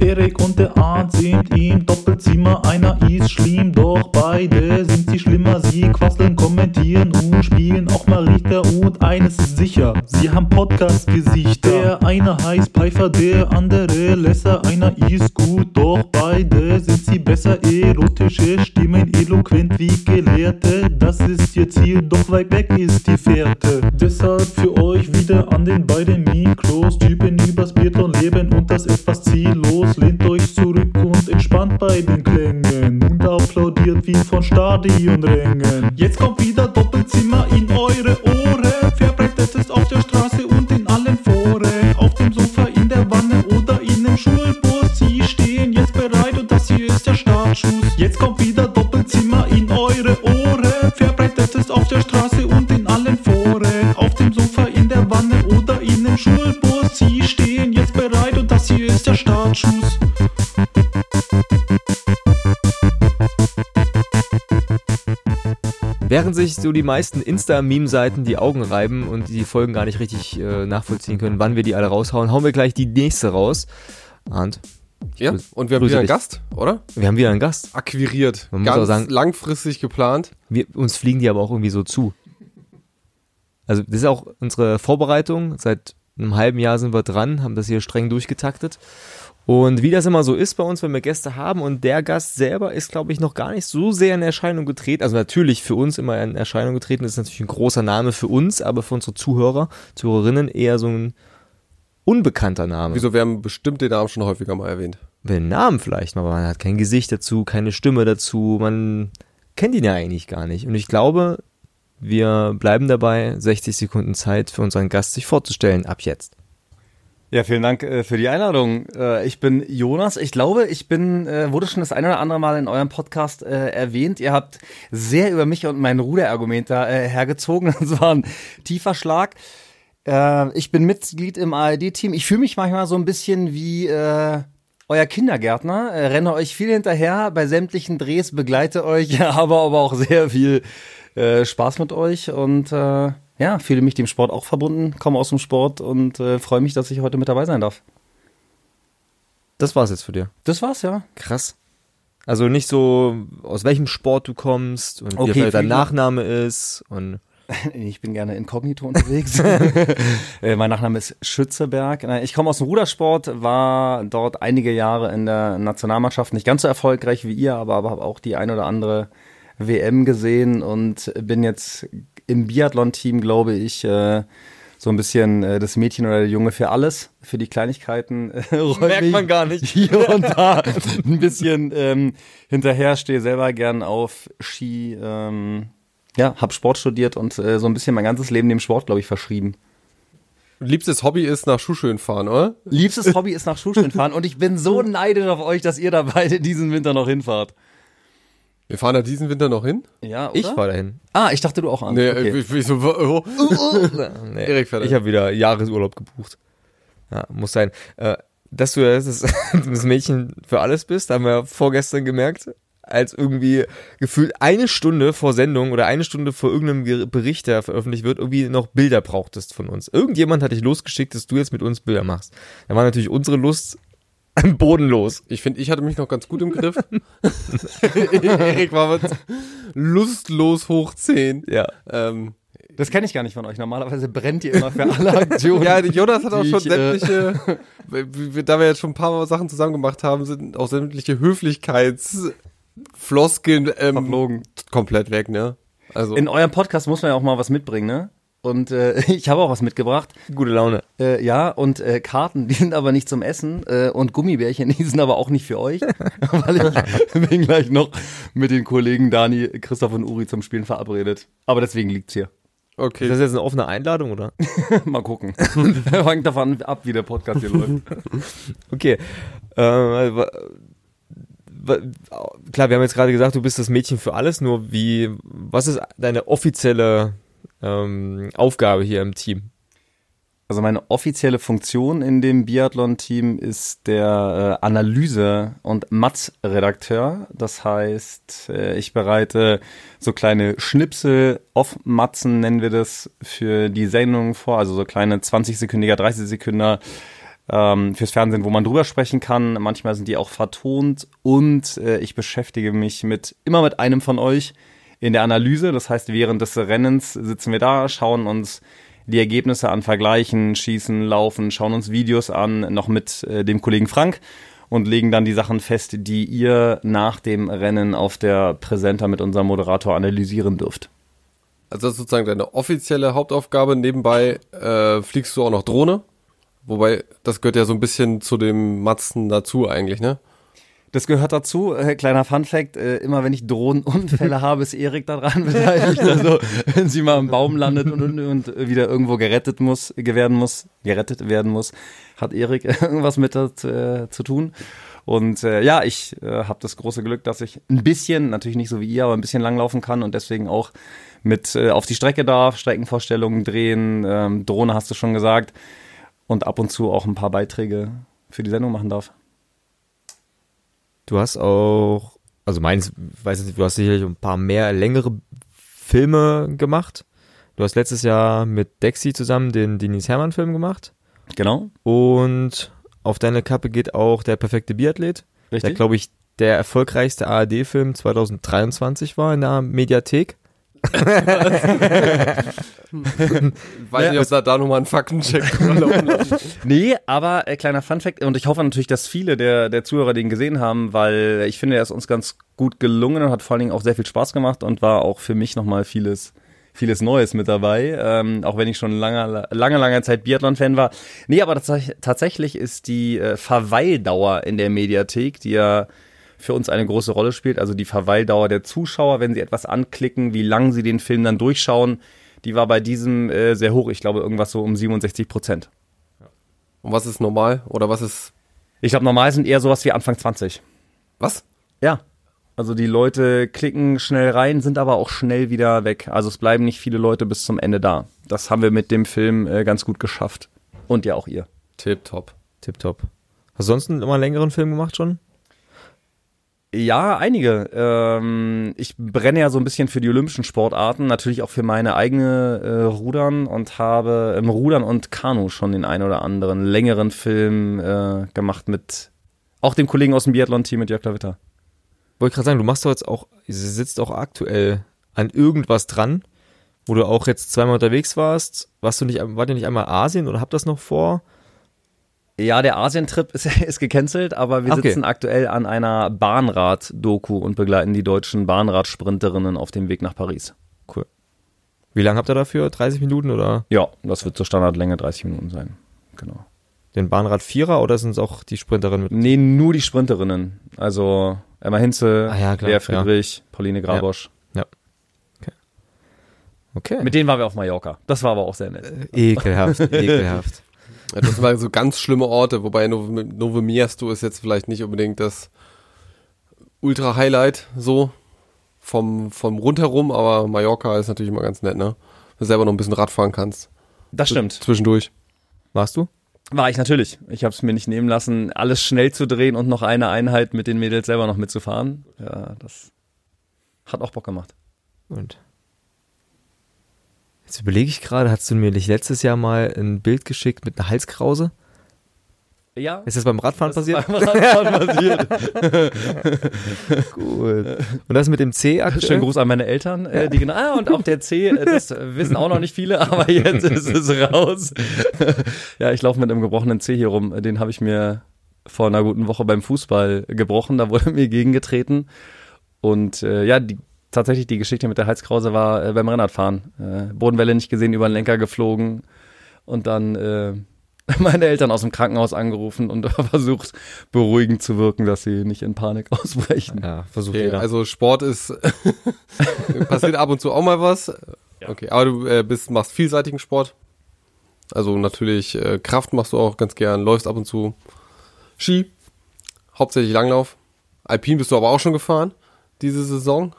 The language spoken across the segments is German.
Erik und der Arndt sind im Doppelzimmer, einer ist schlimm, doch beide sind sie schlimmer. Sie quasseln, kommentieren und spielen auch mal Richter und eines ist sicher, sie haben Podcast-Gesichter. Der eine heißt Pfeiffer, der andere Lesser, einer ist gut, doch beide sind sie besser. Erotische Stimmen, eloquent wie Gelehrte, das ist ihr Ziel, doch weit weg ist die Fährte. Deshalb für euch wieder an den beiden Mikros, Typen übers Biathlon leben und das etwas ziellos. Lehnt euch zurück und entspannt bei den Klängen und applaudiert wie von Stadionrängen. Jetzt kommt wieder Doppelzimmer in eure Ohren, verbreitet es auf der Straße und in allen Foren, auf dem Sofa, in der Wanne oder in dem Schulbus. Sie stehen jetzt bereit und das hier ist der Startschuss. Jetzt kommt wieder Doppelzimmer in eure Ohren, verbreitet es auf der Straße und in allen Foren, auf dem Sofa, in der Wanne oder in dem Schulbus. Sie stehen das hier ist der Startschuss. Während sich so die meisten Insta-Meme-Seiten die Augen reiben und die Folgen gar nicht richtig äh, nachvollziehen können, wann wir die alle raushauen, hauen wir gleich die nächste raus. Und Ja, und wir haben wieder einen dich. Gast, oder? wir haben wieder einen Gast. Akquiriert. Man muss Ganz auch sagen- langfristig geplant. Wir, uns fliegen die aber auch irgendwie so zu. Also das ist auch unsere Vorbereitung. Seit einem halben Jahr sind wir dran, haben das hier streng durchgetaktet. Und wie das immer so ist bei uns, wenn wir Gäste haben und der Gast selber ist, glaube ich, noch gar nicht so sehr in Erscheinung getreten. Also natürlich für uns immer in Erscheinung getreten, das ist natürlich ein großer Name für uns, aber für unsere Zuhörer, Zuhörerinnen eher so ein unbekannter Name. Wieso, wir haben bestimmt den Namen schon häufiger mal erwähnt. Den Namen vielleicht, aber man hat kein Gesicht dazu, keine Stimme dazu, man kennt ihn ja eigentlich gar nicht. Und ich glaube, wir bleiben dabei, 60 Sekunden Zeit für unseren Gast sich vorzustellen, ab jetzt. Ja, vielen Dank äh, für die Einladung. Äh, ich bin Jonas. Ich glaube, ich bin, äh, wurde schon das eine oder andere Mal in eurem Podcast äh, erwähnt. Ihr habt sehr über mich und mein Ruderargument da hergezogen. Das war ein tiefer Schlag. Ich bin Mitglied im ARD-Team. Ich fühle mich manchmal so ein bisschen wie euer Kindergärtner. Renne euch viel hinterher bei sämtlichen Drehs, begleite euch, aber aber auch sehr viel äh, Spaß mit euch und äh, ja, fühle mich dem Sport auch verbunden, komme aus dem Sport und äh, freue mich, dass ich heute mit dabei sein darf. Das war's jetzt für dir. Das war's, ja. Krass. Also nicht so, aus welchem Sport du kommst und Okay, wie dein Nachname ist und Ich bin gerne inkognito unterwegs. Äh, mein Nachname ist Schützeberg. Ich komme aus dem Rudersport, war dort einige Jahre in der Nationalmannschaft, nicht ganz so erfolgreich wie ihr, aber, aber habe auch die ein oder andere WM gesehen und bin jetzt im Biathlon-Team, glaube ich, äh, so ein bisschen äh, das Mädchen oder der Junge für alles, für die Kleinigkeiten. Äh, Merkt man gar nicht. Hier und da ein bisschen ähm, hinterher, stehe selber gern auf Ski. Ähm, ja, hab Sport studiert und äh, so ein bisschen mein ganzes Leben dem Sport, glaube ich, verschrieben. Liebstes Hobby ist nach Schuhschön fahren, oder? Liebstes Hobby ist nach Schuhschön fahren und ich bin so neidisch auf euch, dass ihr da beide diesen Winter noch hinfahrt. Wir fahren da diesen Winter noch hin? Ja, oder? ich war dahin. Ah, ich dachte du auch an. Nee, okay. ich, ich so, oh, Nee, Erik fährt ich habe wieder Jahresurlaub gebucht. Ja, muss sein. Äh, dass du das, das Mädchen für alles bist, haben wir vorgestern gemerkt, als irgendwie gefühlt eine Stunde vor Sendung oder eine Stunde vor irgendeinem Bericht, der veröffentlicht wird, irgendwie noch Bilder brauchtest von uns. Irgendjemand hat dich losgeschickt, dass du jetzt mit uns Bilder machst. Da war natürlich unsere Lust bodenlos. Ich finde, ich hatte mich noch ganz gut im Griff. Erik war mit lustlos hoch 10. Ja. Ähm, Das kenne ich gar nicht von euch. Normalerweise brennt ihr immer für alle Aktionen. ja, Jonas hat auch schon ich, äh, sämtliche, wie- da wir jetzt schon ein paar Sachen zusammen gemacht haben, sind auch sämtliche Höflichkeitsfloskeln ähm, Verflogen. komplett weg, ne? Also, In eurem Podcast muss man ja auch mal was mitbringen, ne? Und äh, ich habe auch was mitgebracht. Gute Laune. Äh, ja, und äh, Karten, die sind aber nicht zum Essen. Äh, und Gummibärchen, die sind aber auch nicht für euch. weil ich bin gleich noch mit den Kollegen Dani, Christoph und Uri zum Spielen verabredet. Aber deswegen liegt's hier. okay. Ist das jetzt eine offene Einladung, oder? mal gucken. Hängt davon ab, wie der Podcast hier läuft. Okay. Äh, wa- klar, wir haben jetzt gerade gesagt, du bist das Mädchen für alles, nur wie, was ist deine offizielle ähm, Aufgabe hier im Team? Also meine offizielle Funktion in dem Biathlon-Team ist der äh, Analyse- und Matz-Redakteur. Das heißt, äh, ich bereite so kleine Schnipsel, Off-Matzen nennen wir das, für die Sendung vor. Also so kleine 20-sekündiger, 30 Sekünder ähm, fürs Fernsehen, wo man drüber sprechen kann. Manchmal sind die auch vertont und äh, ich beschäftige mich mit immer mit einem von euch in der Analyse. Das heißt, während des Rennens sitzen wir da, schauen uns die Ergebnisse an, vergleichen, schießen, laufen, schauen uns Videos an, noch mit äh, dem Kollegen Frank und legen dann die Sachen fest, die ihr nach dem Rennen auf der Präsenter mit unserem Moderator analysieren dürft. Also das ist sozusagen deine offizielle Hauptaufgabe. Nebenbei äh, fliegst du auch noch Drohne. Wobei, das gehört ja so ein bisschen zu dem Matzen dazu eigentlich, ne? Das gehört dazu. Äh, kleiner Fun Fact, äh, immer wenn ich Drohnenunfälle habe, ist Erik daran beteiligt. Also wenn sie mal im Baum landet und, und, und wieder irgendwo gerettet muss, werden muss, gerettet werden muss, hat Erik irgendwas mit das, äh, zu tun. Und äh, ja, ich äh, habe das große Glück, dass ich ein bisschen, natürlich nicht so wie ihr, aber ein bisschen langlaufen kann und deswegen auch mit äh, auf die Strecke darf, Streckenvorstellungen drehen, ähm, Drohne hast du schon gesagt und ab und zu auch ein paar Beiträge für die Sendung machen darf. Du hast auch, also meins, weiß nicht, du hast sicherlich ein paar mehr längere Filme gemacht. Du hast letztes Jahr mit Dexy zusammen den Denise Hermann Film gemacht. Genau. Und auf deine Kappe geht auch der perfekte Biathlet. Richtig. Der, glaube ich, der erfolgreichste ARD-Film 2023 war in der Mediathek. Weiß nicht, ob da, da nochmal einen Faktencheck. Nee, aber äh, kleiner Funfact und ich hoffe natürlich, dass viele der, der Zuhörer den gesehen haben, weil ich finde, er ist uns ganz gut gelungen und hat vor allen Dingen auch sehr viel Spaß gemacht und war auch für mich nochmal vieles vieles Neues mit dabei, ähm, auch wenn ich schon lange, lange, lange Zeit Biathlon-Fan war. Nee, aber tats tatsächlich ist die äh, Verweildauer in der Mediathek, die ja für uns eine große Rolle spielt, also die Verweildauer der Zuschauer, wenn sie etwas anklicken, wie lang sie den Film dann durchschauen, die war bei diesem äh, sehr hoch. Ich glaube, irgendwas so um 67 Prozent. Und was ist normal? Oder was ist. Ich glaube, normal sind eher sowas wie Anfang 20. Was? Ja. Also die Leute klicken schnell rein, sind aber auch schnell wieder weg. Also es bleiben nicht viele Leute bis zum Ende da. Das haben wir mit dem Film äh, ganz gut geschafft. Und ja auch ihr. Tipptopp. Tipptopp. Hast du sonst immer einen längeren Film gemacht schon? Ja, einige. Ähm, ich brenne ja so ein bisschen für die olympischen Sportarten, natürlich auch für meine eigene äh, Rudern und habe im Rudern und Kanu schon den ein oder anderen längeren Film äh, gemacht mit auch dem Kollegen aus dem Biathlon-Team mit Jörg Witter. Wollte gerade sagen, du machst doch jetzt auch, sitzt auch aktuell an irgendwas dran, wo du auch jetzt zweimal unterwegs warst. Warst du nicht, war dir nicht einmal Asien oder habt das noch vor? Ja, der Asientrip ist, ist gecancelt, aber wir Okay. sitzen aktuell an einer Bahnrad-Doku und begleiten die deutschen Bahnradsprinterinnen auf dem Weg nach Paris. Cool. Wie lange habt ihr dafür? 30 Minuten oder Ja, das wird zur Standardlänge 30 Minuten sein. Genau. den Bahnrad Vierer oder sind es auch die Sprinterin mit? Nee, nur die Sprinterinnen. Also Emma Hinze, Ah ja, klar, Lea ja. Friedrich, Pauline Grabosch. Okay. Mit denen waren wir auf Mallorca. Das war aber auch sehr nett. ekelhaft, ekelhaft. Ja, das waren so ganz schlimme Orte, wobei Miesto ist jetzt vielleicht nicht unbedingt das Ultra-Highlight so vom, vom Rundherum, aber Mallorca ist natürlich immer ganz nett, ne? Wenn du selber noch ein bisschen Radfahren kannst. Das stimmt. Zwischendurch. Warst du? War ich natürlich. Ich habe es mir nicht nehmen lassen, alles schnell zu drehen und noch eine Einheit mit den Mädels selber noch mitzufahren. Ja, das hat auch Bock gemacht. Und jetzt überlege ich gerade, hast du mir nicht letztes Jahr mal ein Bild geschickt mit einer Halskrause? Ja. Ist das beim Radfahren passiert? passiert. Gut. Und das mit dem C aktuell? Schönen Gruß an meine Eltern, äh, die genau, ah, und auch der C, äh, das wissen auch noch nicht viele, aber jetzt ist es raus. ja, ich laufe mit einem gebrochenen C hier rum. Den habe ich mir vor einer guten Woche beim Fußball gebrochen, da wurde mir gegengetreten. Und äh, ja, die, tatsächlich die Geschichte mit der Halskrause war äh, beim Rennradfahren. Äh, Bodenwelle nicht gesehen, über den Lenker geflogen und dann äh, meine Eltern aus dem Krankenhaus angerufen und versucht, beruhigend zu wirken, dass sie nicht in Panik ausbrechen. Ja, versucht Okay, jeder. also Sport ist passiert ab und zu auch mal was. Okay, aber du äh, bist machst vielseitigen Sport. Also natürlich äh, Kraft machst du auch ganz gern, läufst ab und zu Ski, hauptsächlich Langlauf. Alpin bist du aber auch schon gefahren diese Saison.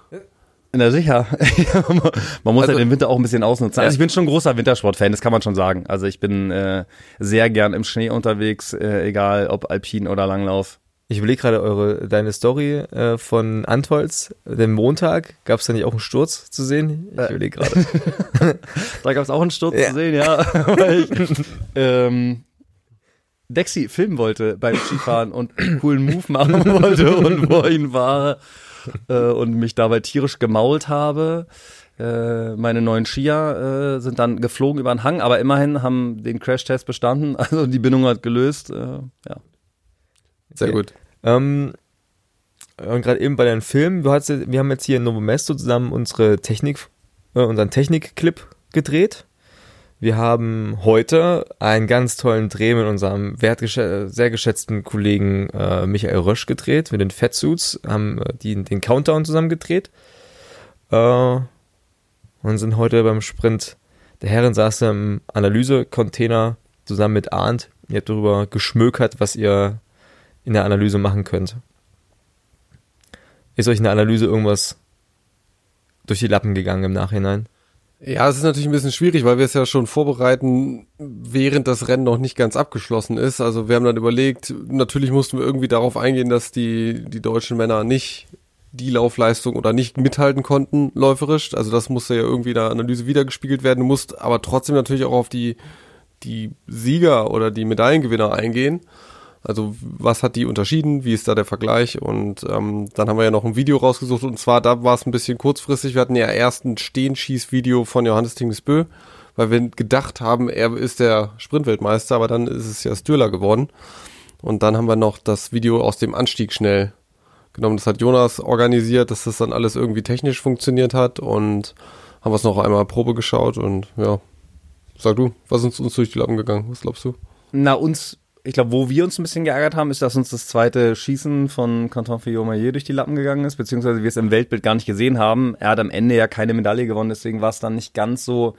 Na sicher. man muss Also- ja den Winter auch ein bisschen ausnutzen. Also ich bin schon ein großer Wintersportfan, das kann man schon sagen. Also ich bin äh, sehr gern im Schnee unterwegs, äh, egal ob Alpin oder Langlauf. Ich überlege gerade eure, deine Story äh, von Antolz, dem Montag. Gab es da nicht auch einen Sturz zu sehen? Ich Äh. überlege gerade. Da gab es auch einen Sturz Ja. zu sehen, ja. Weil ich, ähm, Dexy filmen wollte beim Skifahren und einen coolen Move machen wollte und wo ihn war äh, und mich dabei tierisch gemault habe. Äh, meine neuen Skier äh, sind dann geflogen über den Hang, aber immerhin haben den Crashtest bestanden, also die Bindung hat gelöst. Äh, ja. Sehr Okay. gut. Ähm, und gerade eben bei deinen Filmen, du hast, wir haben jetzt hier in Novo Mesto zusammen unsere Technik, äh, unseren Technik-Clip gedreht. Wir haben heute einen ganz tollen Dreh mit unserem sehr geschätzten Kollegen äh, Michael Rösch gedreht, mit den Fatsuits, haben äh, die, den Countdown zusammen gedreht. Äh, und sind heute beim Sprint der Herren saß im Analyse-Container zusammen mit Arndt. Ihr habt darüber geschmökert, was ihr in der Analyse machen könnt. Ist euch in der Analyse irgendwas durch die Lappen gegangen im Nachhinein? Ja, es ist natürlich ein bisschen schwierig, weil wir es ja schon vorbereiten, während das Rennen noch nicht ganz abgeschlossen ist. Also wir haben dann überlegt, natürlich mussten wir irgendwie darauf eingehen, dass die, die deutschen Männer nicht die Laufleistung oder nicht mithalten konnten, läuferisch. Also das musste ja irgendwie in der Analyse wiedergespiegelt werden. Du musst aber trotzdem natürlich auch auf die, die Sieger oder die Medaillengewinner eingehen. Also was hat die unterschieden? Wie ist da der Vergleich? Und ähm, dann haben wir ja noch ein Video rausgesucht und zwar da war es ein bisschen kurzfristig. Wir hatten ja erst ein Stehenschieß-Video von Johannes Tingesbö, weil wir gedacht haben, er ist der Sprintweltmeister, aber dann ist es ja Stürler geworden. Und dann haben wir noch das Video aus dem Anstieg schnell genommen. Das hat Jonas organisiert, dass das dann alles irgendwie technisch funktioniert hat und haben wir es noch einmal Probe geschaut und ja, sag du, was ist uns durch die Lappen gegangen? Was glaubst du? Na, uns, ich glaube, wo wir uns ein bisschen geärgert haben, ist, dass uns das zweite Schießen von Canton Fillon-Maillet durch die Lappen gegangen ist, beziehungsweise wir es im Weltbild gar nicht gesehen haben. Er hat am Ende ja keine Medaille gewonnen, deswegen war es dann nicht ganz so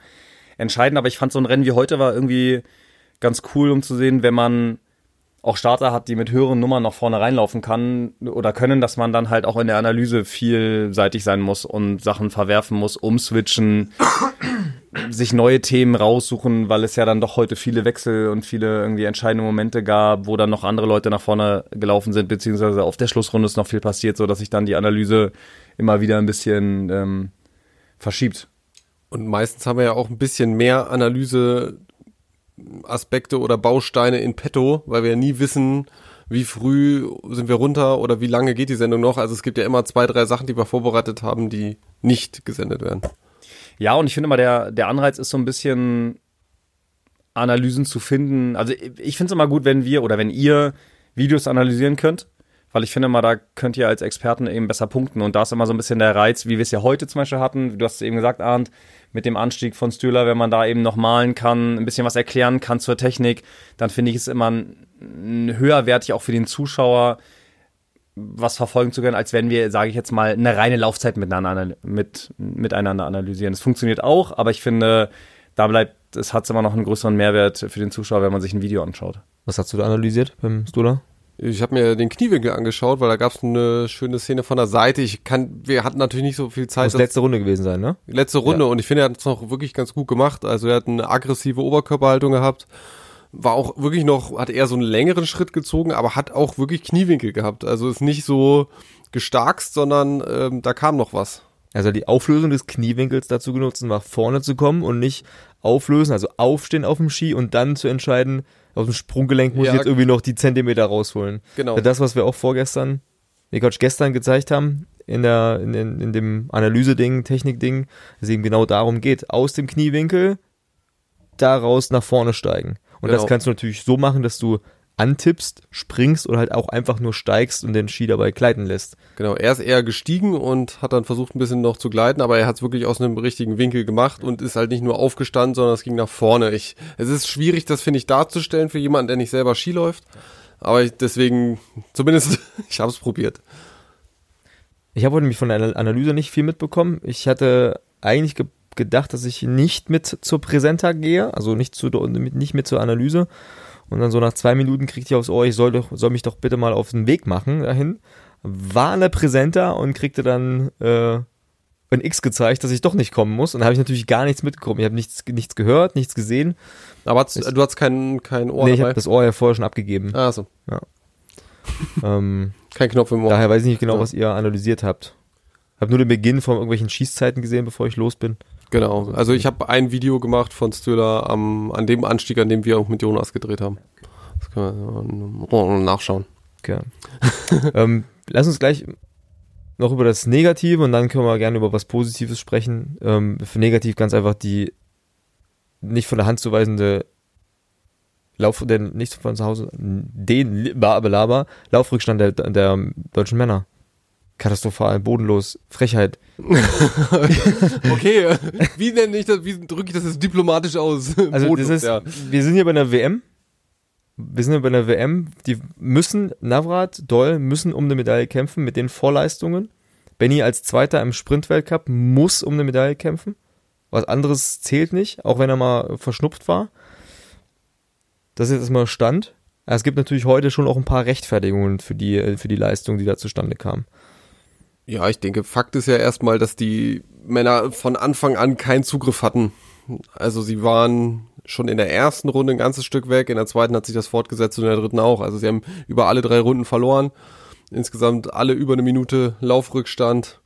entscheidend. Aber ich fand so ein Rennen wie heute war irgendwie ganz cool, um zu sehen, wenn man auch Starter hat, die mit höheren Nummern nach vorne reinlaufen kann oder können, dass man dann halt auch in der Analyse vielseitig sein muss und Sachen verwerfen muss, umswitchen, sich neue Themen raussuchen, weil es ja dann doch heute viele Wechsel und viele irgendwie entscheidende Momente gab, wo dann noch andere Leute nach vorne gelaufen sind, beziehungsweise auf der Schlussrunde ist noch viel passiert, so dass sich dann die Analyse immer wieder ein bisschen ähm, verschiebt. Und meistens haben wir ja auch ein bisschen mehr Analyse Aspekte oder Bausteine in petto, weil wir ja nie wissen, wie früh sind wir runter oder wie lange geht die Sendung noch. Also es gibt ja immer zwei, drei Sachen, die wir vorbereitet haben, die nicht gesendet werden. Ja, und ich finde immer, der, der Anreiz ist so ein bisschen Analysen zu finden. Also ich, finde es immer gut, wenn wir oder wenn ihr Videos analysieren könnt, weil ich finde immer, da könnt ihr als Experten eben besser punkten. Und da ist immer so ein bisschen der Reiz, wie wir es ja heute zum Beispiel hatten. Du hast es eben gesagt, Arndt, mit dem Anstieg von Stühler, wenn man da eben noch malen kann, ein bisschen was erklären kann zur Technik, dann finde ich es immer ein, ein höherwertig auch für den Zuschauer, was verfolgen zu können, als wenn wir, sage ich jetzt mal, eine reine Laufzeit miteinander, mit, miteinander analysieren. Es funktioniert auch, aber ich finde, da bleibt, es hat immer noch einen größeren Mehrwert für den Zuschauer, wenn man sich ein Video anschaut. Was hast du da analysiert beim Stula? Ich habe mir den Kniewinkel angeschaut, weil da gab es eine schöne Szene von der Seite. Ich kann, wir hatten natürlich nicht so viel Zeit. Muss letzte Runde gewesen sein, ne? letzte Runde Ja. und ich finde, er hat es noch wirklich ganz gut gemacht. Also er hat eine aggressive Oberkörperhaltung gehabt. War auch wirklich noch, hat eher so einen längeren Schritt gezogen, aber hat auch wirklich Kniewinkel gehabt. Also ist nicht so gestarkst, sondern ähm, da kam noch was. Also die Auflösung des Kniewinkels dazu genutzt, nach vorne zu kommen und nicht auflösen, also aufstehen auf dem Ski und dann zu entscheiden, auf dem Sprunggelenk muss Ja. ich jetzt irgendwie noch die Zentimeter rausholen. Genau. Das, was wir auch vorgestern, nee, Quatsch, gestern gezeigt haben, in der, in, in, in dem Analyse-Ding, Technik-Ding, dass es eben genau darum geht, aus dem Kniewinkel daraus nach vorne steigen. Und das Genau. kannst du natürlich so machen, dass du antippst, springst oder halt auch einfach nur steigst und den Ski dabei gleiten lässt. Genau, er ist eher gestiegen und hat dann versucht, ein bisschen noch zu gleiten, aber er hat es wirklich aus einem richtigen Winkel gemacht und ist halt nicht nur aufgestanden, sondern es ging nach vorne. Ich, es ist schwierig, das finde ich darzustellen für jemanden, der nicht selber Ski läuft. Aber ich, deswegen, zumindest, ich habe es probiert. Ich habe heute nämlich von der Ana- Analyse nicht viel mitbekommen. Ich hatte eigentlich ge gedacht, dass ich nicht mit zur Präsenta gehe, also nicht, zu, nicht mit zur Analyse. Und dann so nach zwei Minuten kriegte ich aufs Ohr, ich soll, doch, soll mich doch bitte mal auf den Weg machen dahin. War an der Präsenta und kriegte dann äh, ein X gezeigt, dass ich doch nicht kommen muss. Und da habe ich natürlich gar nichts mitbekommen. Ich habe nichts, nichts gehört, nichts gesehen. Aber hat's, du hast kein, kein Ohr nee, ich habe das Ohr ja vorher schon abgegeben. Ah, so. Ähm, Kein Knopf im Ohr. daher weiß ich nicht genau, Ja. was ihr analysiert habt. Habe nur den Beginn von irgendwelchen Schießzeiten gesehen, bevor ich los bin. Genau. Also ich habe ein Video gemacht von Stöller am, an dem Anstieg, an dem wir auch mit Jonas gedreht haben. Das können wir nachschauen. Okay. ähm, lass uns gleich noch über das Negative und dann können wir gerne über was Positives sprechen. Ähm, für negativ ganz einfach die nicht von der Hand zu weisende Lauf, der nicht von zu Hause, den Laufrückstand der, der deutschen Männer. Katastrophal, bodenlos, Frechheit. okay, wie nenne ich das, wie drücke ich das jetzt diplomatisch aus? Also bodenlos, ist, ja. wir sind hier bei einer WM. Wir sind hier bei einer WM. Die müssen, Navrat, Doll, müssen um eine Medaille kämpfen mit den Vorleistungen. Benny als Zweiter im Sprintweltcup muss um eine Medaille kämpfen. Was anderes zählt nicht, auch wenn er mal verschnupft war. Das ist jetzt erstmal Stand. Es gibt natürlich heute schon auch ein paar Rechtfertigungen für die, für die Leistung, die da zustande kam. Ja, ich denke, Fakt ist ja erstmal, dass die Männer von Anfang an keinen Zugriff hatten. Also sie waren schon in der ersten Runde ein ganzes Stück weg, in der zweiten hat sich das fortgesetzt und in der dritten auch. Also sie haben über alle drei Runden verloren. Insgesamt alle über eine Minute Laufrückstand.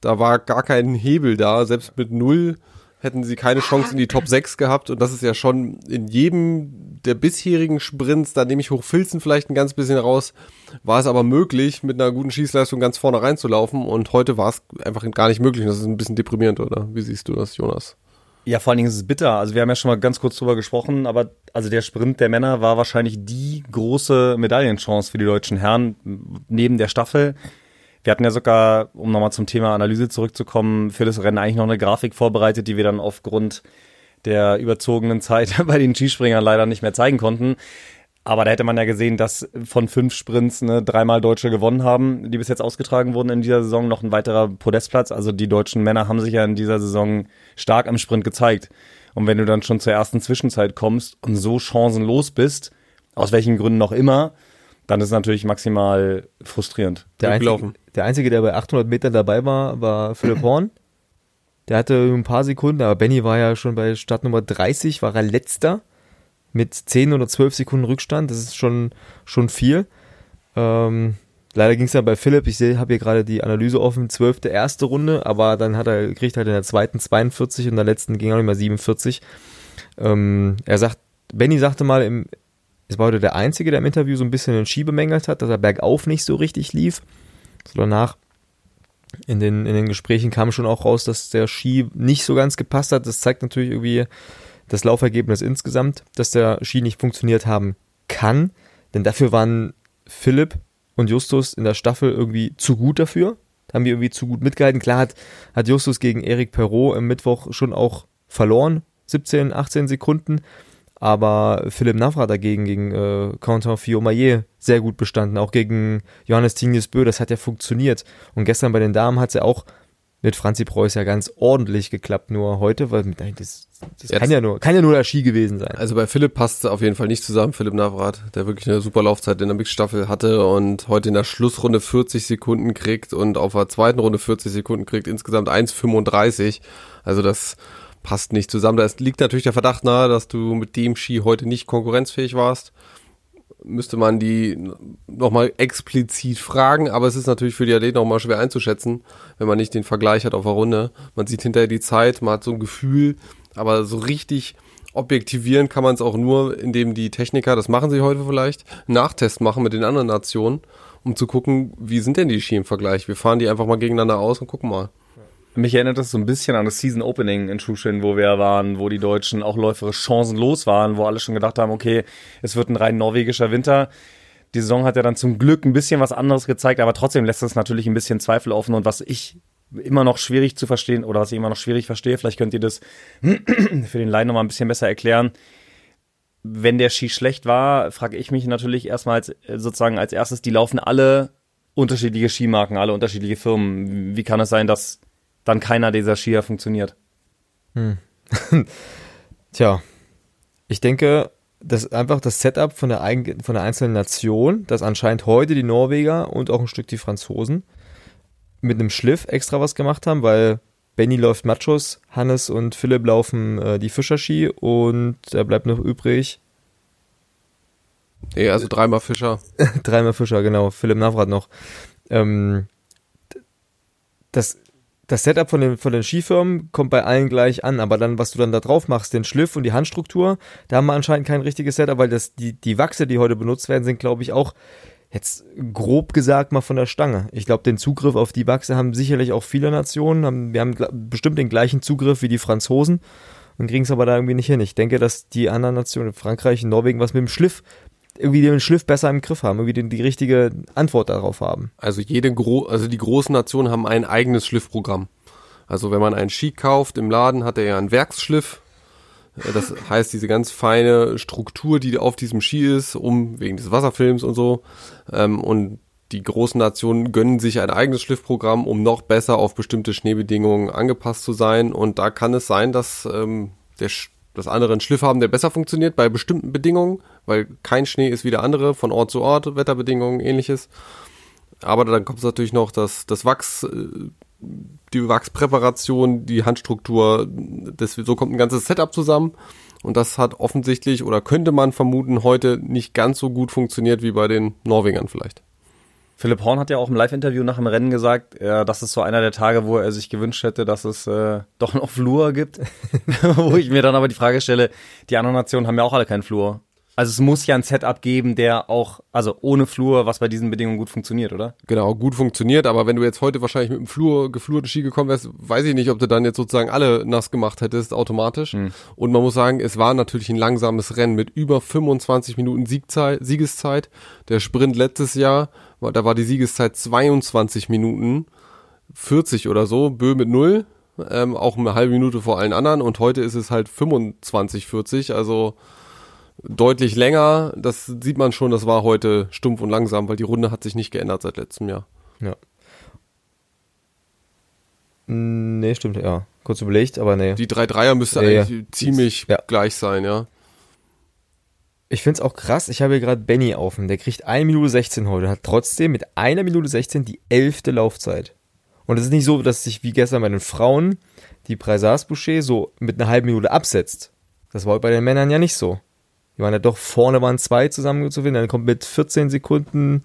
Da war gar kein Hebel da, selbst mit null hätten sie keine Chance in die Top 6 gehabt und das ist ja schon in jedem der bisherigen Sprints, da nehme ich Hochfilzen vielleicht ein ganz bisschen raus, war es aber möglich, mit einer guten Schießleistung ganz vorne reinzulaufen und heute war es einfach gar nicht möglich. Das ist ein bisschen deprimierend, oder? Wie siehst du das, Jonas? Ja, vor allen Dingen ist es bitter. Also wir haben ja schon mal ganz kurz drüber gesprochen, aber also der Sprint der Männer war wahrscheinlich die große Medaillenchance für die deutschen Herren neben der Staffel. Wir hatten ja sogar, um nochmal zum Thema Analyse zurückzukommen, für das Rennen eigentlich noch eine Grafik vorbereitet, die wir dann aufgrund der überzogenen Zeit bei den Skispringern leider nicht mehr zeigen konnten. Aber da hätte man ja gesehen, dass von fünf Sprints ne, dreimal Deutsche gewonnen haben, die bis jetzt ausgetragen wurden in dieser Saison, noch ein weiterer Podestplatz. Also die deutschen Männer haben sich ja in dieser Saison stark am Sprint gezeigt. Und wenn du dann schon zur ersten Zwischenzeit kommst und so chancenlos bist, aus welchen Gründen noch immer, dann ist es natürlich maximal frustrierend. Der einzige, der einzige, der bei 800 Metern dabei war, war Philipp Horn. Der hatte ein paar Sekunden, aber Benny war ja schon bei Startnummer 30, war er letzter mit 10 oder 12 Sekunden Rückstand. Das ist schon, schon viel. Ähm, leider ging es dann bei Philipp, ich habe hier gerade die Analyse offen, 12. erste Runde, aber dann hat er, kriegt halt in der zweiten 42 und in der letzten ging auch nicht mehr 47. Ähm, er sagt, Benny sagte mal im, es war heute der Einzige, der im Interview so ein bisschen den Ski bemängelt hat, dass er bergauf nicht so richtig lief. So danach in den, in den Gesprächen kam schon auch raus, dass der Ski nicht so ganz gepasst hat. Das zeigt natürlich irgendwie das Laufergebnis insgesamt, dass der Ski nicht funktioniert haben kann. Denn dafür waren Philipp und Justus in der Staffel irgendwie zu gut dafür. Haben die irgendwie zu gut mitgehalten. Klar hat, hat Justus gegen Eric Perrault im Mittwoch schon auch verloren. 17, 18 Sekunden aber Philipp Navra dagegen gegen äh, Quentin Fillon-Maillet sehr gut bestanden, auch gegen Johannes Tingis Bö, das hat ja funktioniert. Und gestern bei den Damen hat es ja auch mit Franzi Preuß ja ganz ordentlich geklappt, nur heute, weil nein, das, das ja, kann, ja nur, kann ja nur der Ski gewesen sein. Also bei Philipp passt auf jeden Fall nicht zusammen, Philipp Navrat, der wirklich eine super Laufzeit in der Mixstaffel hatte und heute in der Schlussrunde 40 Sekunden kriegt und auf der zweiten Runde 40 Sekunden kriegt, insgesamt 1,35. Also das passt nicht zusammen. Da liegt natürlich der Verdacht nahe, dass du mit dem Ski heute nicht konkurrenzfähig warst. Müsste man die nochmal explizit fragen, aber es ist natürlich für die Athleten nochmal schwer einzuschätzen, wenn man nicht den Vergleich hat auf der Runde. Man sieht hinterher die Zeit, man hat so ein Gefühl, aber so richtig objektivieren kann man es auch nur, indem die Techniker, das machen sie heute vielleicht, einen Nachtest machen mit den anderen Nationen, um zu gucken, wie sind denn die Ski im Vergleich. Wir fahren die einfach mal gegeneinander aus und gucken mal. Mich erinnert das so ein bisschen an das Season Opening in Schuschen, wo wir waren, wo die Deutschen auch läuferisch chancenlos waren, wo alle schon gedacht haben, okay, es wird ein rein norwegischer Winter. Die Saison hat ja dann zum Glück ein bisschen was anderes gezeigt, aber trotzdem lässt es natürlich ein bisschen Zweifel offen. Und was ich immer noch schwierig zu verstehen oder was ich immer noch schwierig verstehe, vielleicht könnt ihr das für den Laien noch mal ein bisschen besser erklären. Wenn der Ski schlecht war, frage ich mich natürlich erstmal als, sozusagen als erstes, die laufen alle unterschiedliche Skimarken, alle unterschiedliche Firmen. Wie kann es sein, dass dann keiner dieser Skier funktioniert. Hm. Tja, ich denke, dass einfach das Setup von der, von der einzelnen Nation, dass anscheinend heute die Norweger und auch ein Stück die Franzosen mit einem Schliff extra was gemacht haben, weil Benny läuft Machos, Hannes und Philipp laufen äh, die Fischerski und da bleibt noch übrig. Nee, also dreimal Fischer. dreimal Fischer, genau. Philipp Navrat noch. Ähm, das das Setup von den, von den Skifirmen kommt bei allen gleich an, aber dann, was du dann da drauf machst, den Schliff und die Handstruktur, da haben wir anscheinend kein richtiges Setup, weil das, die, die Wachse, die heute benutzt werden, sind, glaube ich, auch jetzt grob gesagt mal von der Stange. Ich glaube, den Zugriff auf die Wachse haben sicherlich auch viele Nationen. Haben, wir haben bestimmt den gleichen Zugriff wie die Franzosen und kriegen es aber da irgendwie nicht hin. Ich denke, dass die anderen Nationen, Frankreich Norwegen, was mit dem Schliff irgendwie den Schliff besser im Griff haben, irgendwie die, die richtige Antwort darauf haben. Also jede Gro also die großen Nationen haben ein eigenes Schliffprogramm. Also wenn man einen Ski kauft im Laden, hat er ja einen Werksschliff. Äh, das heißt, diese ganz feine Struktur, die auf diesem Ski ist, um wegen des Wasserfilms und so. Ähm, und die großen Nationen gönnen sich ein eigenes Schliffprogramm, um noch besser auf bestimmte Schneebedingungen angepasst zu sein. Und da kann es sein, dass ähm, der dass andere einen Schliff haben, der besser funktioniert bei bestimmten Bedingungen, weil kein Schnee ist wie der andere, von Ort zu Ort, Wetterbedingungen, ähnliches. Aber dann kommt es natürlich noch, dass das Wachs, äh, die Wachspräparation, die Handstruktur, das, so kommt ein ganzes Setup zusammen. Und das hat offensichtlich oder könnte man vermuten heute nicht ganz so gut funktioniert wie bei den Norwegern vielleicht. Philipp Horn hat ja auch im Live-Interview nach dem Rennen gesagt, äh, das ist so einer der Tage, wo er sich gewünscht hätte, dass es äh, doch noch Flur gibt. wo ich mir dann aber die Frage stelle, die anderen Nationen haben ja auch alle keinen Flur. Also es muss ja ein Setup geben, der auch, also ohne Flur, was bei diesen Bedingungen gut funktioniert, oder? Genau, gut funktioniert, aber wenn du jetzt heute wahrscheinlich mit dem Flur, geflurten Ski gekommen wärst, weiß ich nicht, ob du dann jetzt sozusagen alle nass gemacht hättest, automatisch. Hm. Und man muss sagen, es war natürlich ein langsames Rennen mit über 25 Minuten Siegzeit, Siegeszeit. Der Sprint letztes Jahr, da war die Siegeszeit 22 Minuten, 40 oder so, Bö mit null, ähm, auch eine halbe Minute vor allen anderen und heute ist es halt 25, 40, also deutlich länger. Das sieht man schon, das war heute stumpf und langsam, weil die Runde hat sich nicht geändert seit letztem Jahr. Ja. Nee, stimmt, ja. Kurz überlegt, aber nee. Die 3-3er müsste ja, eigentlich ja. ziemlich ja. gleich sein, ja. Ich find's auch krass, ich habe hier gerade Benny auf der kriegt 1 Minute 16 heute, hat trotzdem mit einer Minute 16 die elfte Laufzeit. Und es ist nicht so, dass sich wie gestern bei den Frauen die Preisas-Boucher so mit einer halben Minute absetzt. Das war bei den Männern ja nicht so. Die waren ja doch vorne, waren zwei zusammen zu finden. Dann kommt mit 14 Sekunden.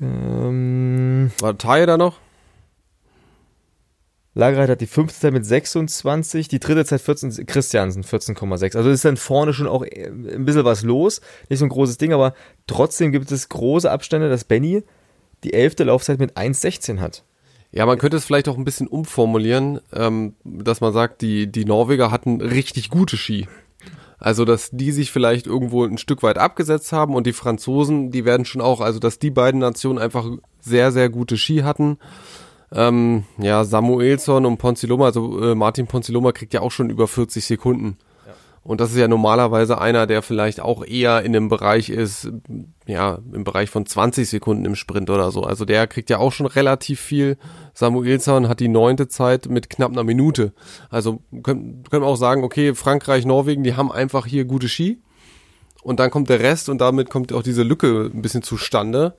Ähm, War Taille da noch? Lagerheit hat die fünfte Zeit mit 26, die dritte Zeit 14, Christiansen 14,6. Also ist dann vorne schon auch äh, ein bisschen was los. Nicht so ein großes Ding, aber trotzdem gibt es große Abstände, dass Benny die elfte Laufzeit mit 1,16 hat. Ja, man könnte es vielleicht auch ein bisschen umformulieren, ähm, dass man sagt, die, die Norweger hatten richtig gute Ski. Also, dass die sich vielleicht irgendwo ein Stück weit abgesetzt haben und die Franzosen, die werden schon auch, also dass die beiden Nationen einfach sehr, sehr gute Ski hatten. Ähm, ja, Samuelson und Ponziloma, also äh, Martin Ponziloma kriegt ja auch schon über 40 Sekunden. Und das ist ja normalerweise einer, der vielleicht auch eher in dem Bereich ist, ja, im Bereich von 20 Sekunden im Sprint oder so. Also der kriegt ja auch schon relativ viel. Samuelsson hat die neunte Zeit mit knapp einer Minute. Also können, können wir auch sagen, okay, Frankreich, Norwegen, die haben einfach hier gute Ski. Und dann kommt der Rest und damit kommt auch diese Lücke ein bisschen zustande.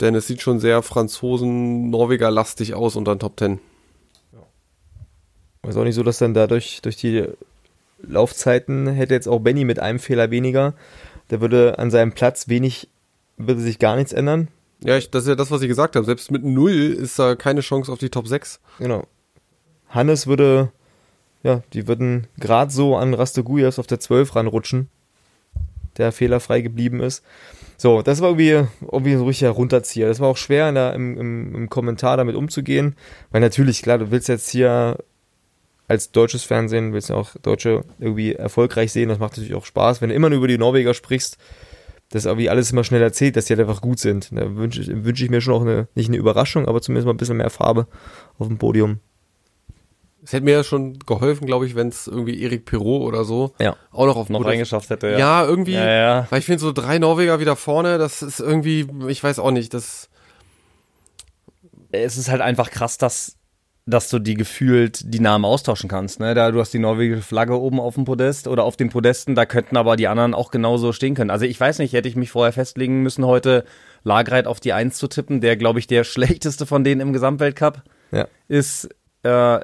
Denn es sieht schon sehr Franzosen-Norweger-lastig aus unter den Top Ten. Ist auch nicht so, dass dann dadurch durch die Laufzeiten hätte jetzt auch Benny mit einem Fehler weniger. Der würde an seinem Platz wenig, würde sich gar nichts ändern. Ja, ich, das ist ja das, was ich gesagt habe. Selbst mit Null ist da keine Chance auf die Top 6. Genau. Hannes würde, ja, die würden gerade so an Rastogujas auf der 12 ranrutschen, der fehlerfrei geblieben ist. So, das war irgendwie, irgendwie so richtig Runterzieher. Das war auch schwer der, im, im, im Kommentar damit umzugehen, weil natürlich, klar, du willst jetzt hier als deutsches Fernsehen willst du auch Deutsche irgendwie erfolgreich sehen. Das macht natürlich auch Spaß. Wenn du immer nur über die Norweger sprichst, das irgendwie alles immer schnell erzählt, dass die halt einfach gut sind. Da wünsche ich, wünsch ich mir schon auch eine, nicht eine Überraschung, aber zumindest mal ein bisschen mehr Farbe auf dem Podium. Es hätte mir ja schon geholfen, glaube ich, wenn es irgendwie Erik Perot oder so ja. auch noch auf noch reingeschafft hätte. Ja, ja irgendwie, ja, ja. weil ich finde so drei Norweger wieder vorne, das ist irgendwie, ich weiß auch nicht, das. Es ist halt einfach krass, dass dass du die gefühlt die Namen austauschen kannst. Ne? Da du hast die norwegische Flagge oben auf dem Podest oder auf den Podesten, da könnten aber die anderen auch genauso stehen können. Also ich weiß nicht, hätte ich mich vorher festlegen müssen, heute Lagreit auf die Eins zu tippen, der glaube ich der schlechteste von denen im Gesamtweltcup ja. ist. Äh,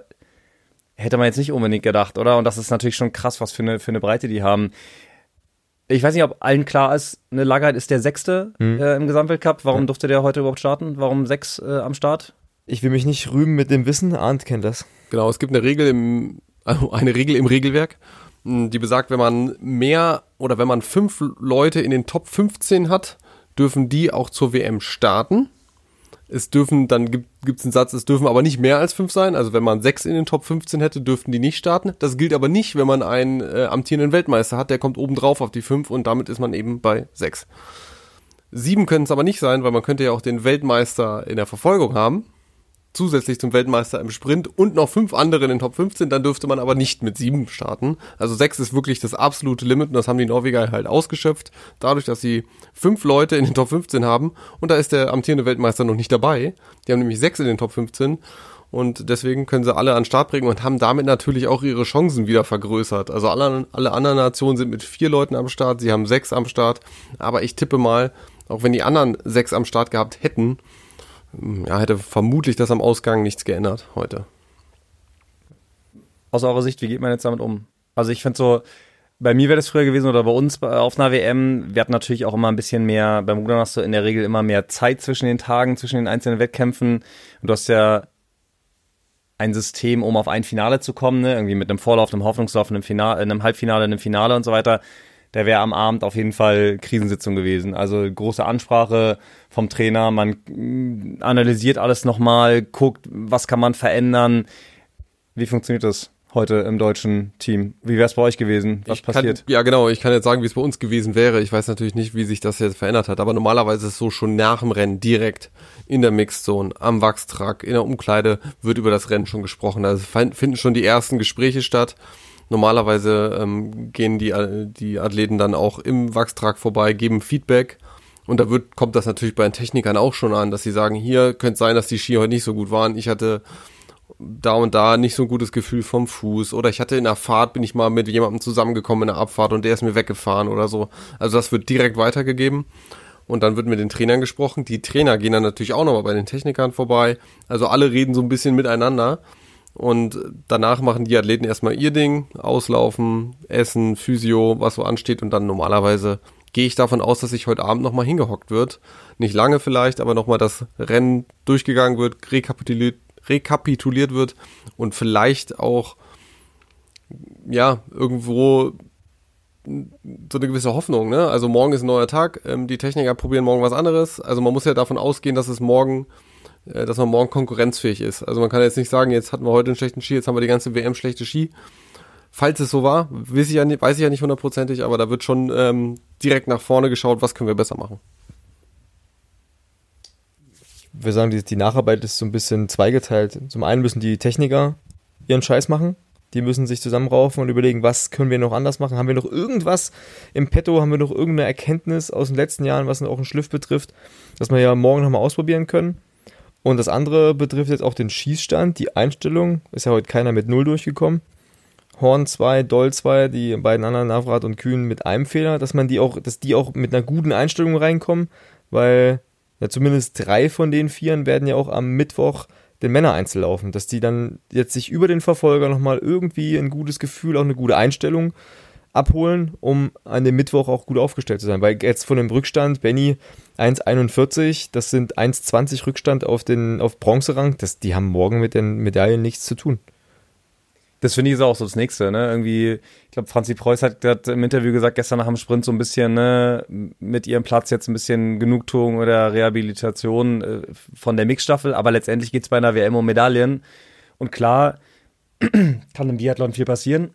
hätte man jetzt nicht unbedingt gedacht, oder? Und das ist natürlich schon krass, was für eine, für eine Breite die haben. Ich weiß nicht, ob allen klar ist, eine Lagreit ist der Sechste mhm. äh, im Gesamtweltcup. Warum ja. durfte der heute überhaupt starten? Warum sechs äh, am Start? Ich will mich nicht rühmen mit dem Wissen, Arndt kennt das. Genau, es gibt eine Regel im, also eine Regel im Regelwerk, mh, die besagt, wenn man mehr oder wenn man fünf Leute in den Top 15 hat, dürfen die auch zur WM starten. Es dürfen, dann gibt es einen Satz, es dürfen aber nicht mehr als fünf sein. Also wenn man sechs in den Top 15 hätte, dürften die nicht starten. Das gilt aber nicht, wenn man einen äh, amtierenden Weltmeister hat, der kommt oben drauf auf die fünf und damit ist man eben bei sechs. Sieben können es aber nicht sein, weil man könnte ja auch den Weltmeister in der Verfolgung haben zusätzlich zum Weltmeister im Sprint und noch fünf andere in den Top 15, dann dürfte man aber nicht mit sieben starten. Also sechs ist wirklich das absolute Limit und das haben die Norweger halt ausgeschöpft, dadurch, dass sie fünf Leute in den Top 15 haben und da ist der amtierende Weltmeister noch nicht dabei. Die haben nämlich sechs in den Top 15 und deswegen können sie alle an den Start bringen und haben damit natürlich auch ihre Chancen wieder vergrößert. Also alle, alle anderen Nationen sind mit vier Leuten am Start, sie haben sechs am Start, aber ich tippe mal, auch wenn die anderen sechs am Start gehabt hätten, ja, hätte vermutlich das am Ausgang nichts geändert heute. Aus eurer Sicht, wie geht man jetzt damit um? Also ich finde so, bei mir wäre das früher gewesen oder bei uns auf einer WM, wir hatten natürlich auch immer ein bisschen mehr, beim Rudern hast du in der Regel immer mehr Zeit zwischen den Tagen, zwischen den einzelnen Wettkämpfen und du hast ja ein System, um auf ein Finale zu kommen, ne? irgendwie mit einem Vorlauf, einem Hoffnungslauf, einem, Finale, einem Halbfinale, einem Finale und so weiter der wäre am Abend auf jeden Fall Krisensitzung gewesen. Also große Ansprache vom Trainer, man mm, analysiert alles nochmal, guckt, was kann man verändern. Wie funktioniert das heute im deutschen Team? Wie wäre es bei euch gewesen? Was ich passiert? Kann, ja, genau. Ich kann jetzt sagen, wie es bei uns gewesen wäre. Ich weiß natürlich nicht, wie sich das jetzt verändert hat. Aber normalerweise ist es so schon nach dem Rennen direkt in der Mixzone, am Wachstruck, in der Umkleide wird über das Rennen schon gesprochen. Also finden schon die ersten Gespräche statt. Normalerweise ähm, gehen die, äh, die Athleten dann auch im Wachstrag vorbei, geben Feedback. Und da wird, kommt das natürlich bei den Technikern auch schon an, dass sie sagen, hier könnte sein, dass die Ski heute nicht so gut waren. Ich hatte da und da nicht so ein gutes Gefühl vom Fuß. Oder ich hatte in der Fahrt, bin ich mal mit jemandem zusammengekommen in der Abfahrt und der ist mir weggefahren oder so. Also das wird direkt weitergegeben. Und dann wird mit den Trainern gesprochen. Die Trainer gehen dann natürlich auch nochmal bei den Technikern vorbei. Also alle reden so ein bisschen miteinander. Und danach machen die Athleten erstmal ihr Ding, auslaufen, essen, Physio, was so ansteht. Und dann normalerweise gehe ich davon aus, dass sich heute Abend nochmal hingehockt wird. Nicht lange vielleicht, aber nochmal das Rennen durchgegangen wird, rekapituliert, rekapituliert wird und vielleicht auch, ja, irgendwo so eine gewisse Hoffnung, ne? Also morgen ist ein neuer Tag, ähm, die Techniker probieren morgen was anderes. Also man muss ja davon ausgehen, dass es morgen dass man morgen konkurrenzfähig ist. Also man kann jetzt nicht sagen, jetzt hatten wir heute einen schlechten Ski, jetzt haben wir die ganze WM schlechte Ski. Falls es so war, weiß ich ja nicht, weiß ich ja nicht hundertprozentig, aber da wird schon ähm, direkt nach vorne geschaut, was können wir besser machen. Wir sagen, die, die Nacharbeit ist so ein bisschen zweigeteilt. Zum einen müssen die Techniker ihren Scheiß machen. Die müssen sich zusammenraufen und überlegen, was können wir noch anders machen? Haben wir noch irgendwas im Petto? Haben wir noch irgendeine Erkenntnis aus den letzten Jahren, was auch einen Schliff betrifft, dass wir ja morgen nochmal ausprobieren können? Und das andere betrifft jetzt auch den Schießstand, die Einstellung. Ist ja heute keiner mit Null durchgekommen. Horn 2, Doll 2, die beiden anderen Navrat und Kühn mit einem Fehler, dass man die auch, dass die auch mit einer guten Einstellung reinkommen, weil ja zumindest drei von den Vieren werden ja auch am Mittwoch den Männereinzel laufen, dass die dann jetzt sich über den Verfolger nochmal irgendwie ein gutes Gefühl, auch eine gute Einstellung abholen, um an dem Mittwoch auch gut aufgestellt zu sein. Weil jetzt von dem Rückstand, Benny 1,41, das sind 1,20 Rückstand auf den auf Bronzerang, das, die haben morgen mit den Medaillen nichts zu tun. Das finde ich auch so das Nächste, ne? Irgendwie, ich glaube, Franzi Preuß hat, hat im Interview gesagt, gestern nach dem Sprint so ein bisschen, ne, mit ihrem Platz jetzt ein bisschen Genugtuung oder Rehabilitation äh, von der Mixstaffel, aber letztendlich geht es bei einer WM um Medaillen. Und klar, kann im Biathlon viel passieren.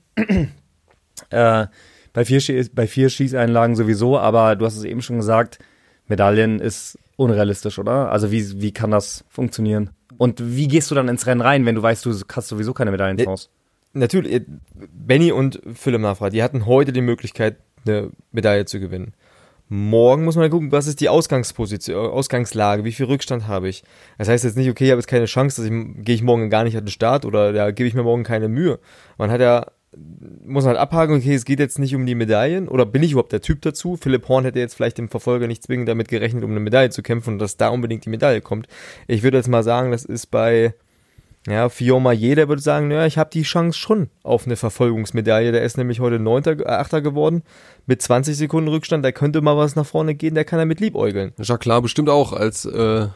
Äh, bei, vier, bei vier Schießeinlagen sowieso, aber du hast es eben schon gesagt, Medaillen ist unrealistisch, oder? Also wie, wie kann das funktionieren? Und wie gehst du dann ins Rennen rein, wenn du weißt, du hast sowieso keine Medaillenchance? Natürlich, äh, Benny und Philipp Mafra, die hatten heute die Möglichkeit, eine Medaille zu gewinnen. Morgen muss man gucken, was ist die Ausgangsposition, äh, Ausgangslage, wie viel Rückstand habe ich. Das heißt jetzt nicht, okay, ich habe jetzt keine Chance, dass ich gehe ich morgen gar nicht an den Start oder da gebe ich mir morgen keine Mühe. Man hat ja muss man halt abhaken, okay, es geht jetzt nicht um die Medaillen oder bin ich überhaupt der Typ dazu? Philipp Horn hätte jetzt vielleicht dem Verfolger nicht zwingend damit gerechnet, um eine Medaille zu kämpfen und dass da unbedingt die Medaille kommt. Ich würde jetzt mal sagen, das ist bei Ja, Fioma jeder würde sagen, naja, ich habe die Chance schon auf eine Verfolgungsmedaille. Der ist nämlich heute Neunter, äh, Achter geworden mit 20 Sekunden Rückstand. Da könnte mal was nach vorne gehen, der kann damit liebäugeln. Jacques klar, bestimmt auch als äh,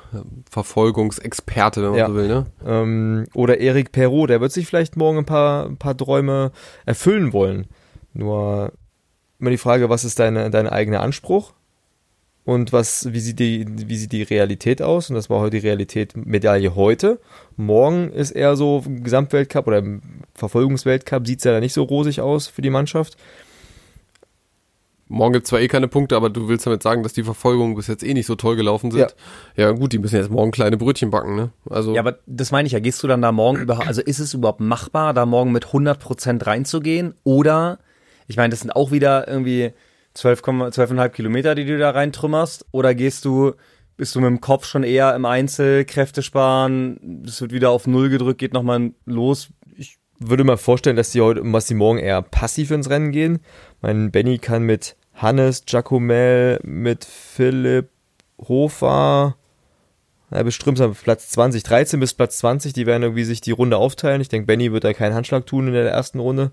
Verfolgungsexperte, wenn man Ja. so will, ne? Ähm, oder Eric Perrault, der wird sich vielleicht morgen ein paar, ein paar Träume erfüllen wollen. Nur immer die Frage, was ist deine, dein eigener Anspruch? Und was, wie sieht die, wie sieht die Realität aus? Und das war heute die Realität Medaille heute. Morgen ist eher so im Gesamtweltcup oder im Verfolgungsweltcup sieht es ja da nicht so rosig aus für die Mannschaft. Morgen gibt's zwar eh keine Punkte, aber du willst damit sagen, dass die Verfolgungen bis jetzt eh nicht so toll gelaufen sind. Ja, gut, die müssen jetzt morgen kleine Brötchen backen, ne? Also Ja, aber das meine ich ja. Gehst du dann da morgen überhaupt, also ist es überhaupt machbar, da morgen mit 100% reinzugehen? Oder, ich meine, das sind auch wieder irgendwie 12, 12,5 Kilometer, die du da reintrümmerst. Oder gehst du, bist du mit dem Kopf schon eher im Einzel, Kräfte sparen, es wird wieder auf Null gedrückt, geht nochmal los. Ich, würde mal vorstellen, dass die heute, was die morgen eher passiv ins Rennen gehen. Mein Benny kann mit Hannes, Giacomel, mit Philipp Hofer, ja, bestimmt auf Platz 20, 13 bis Platz 20, die werden irgendwie sich die Runde aufteilen. Ich denke, Benny wird da keinen Handschlag tun in der ersten Runde.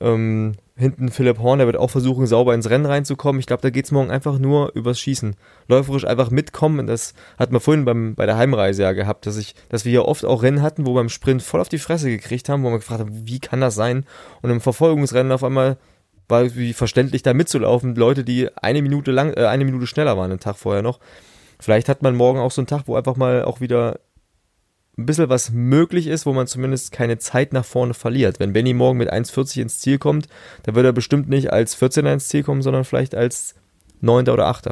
Ähm, hinten Philipp Horn, der wird auch versuchen, sauber ins Rennen reinzukommen. Ich glaube, da geht's morgen einfach nur übers Schießen. Läuferisch einfach mitkommen. Das hat man vorhin beim, bei der Heimreise ja gehabt, dass ich, dass wir hier oft auch Rennen hatten, wo wir beim Sprint voll auf die Fresse gekriegt haben, wo man gefragt hat, wie kann das sein? Und im Verfolgungsrennen auf einmal war wie verständlich da mitzulaufen. Leute, die eine Minute lang, äh, eine Minute schneller waren, den Tag vorher noch. Vielleicht hat man morgen auch so einen Tag, wo einfach mal auch wieder ein bisschen was möglich ist, wo man zumindest keine Zeit nach vorne verliert. Wenn Benny morgen mit 1,40 ins Ziel kommt, dann wird er bestimmt nicht als 14er ins Ziel kommen, sondern vielleicht als 9. oder 8.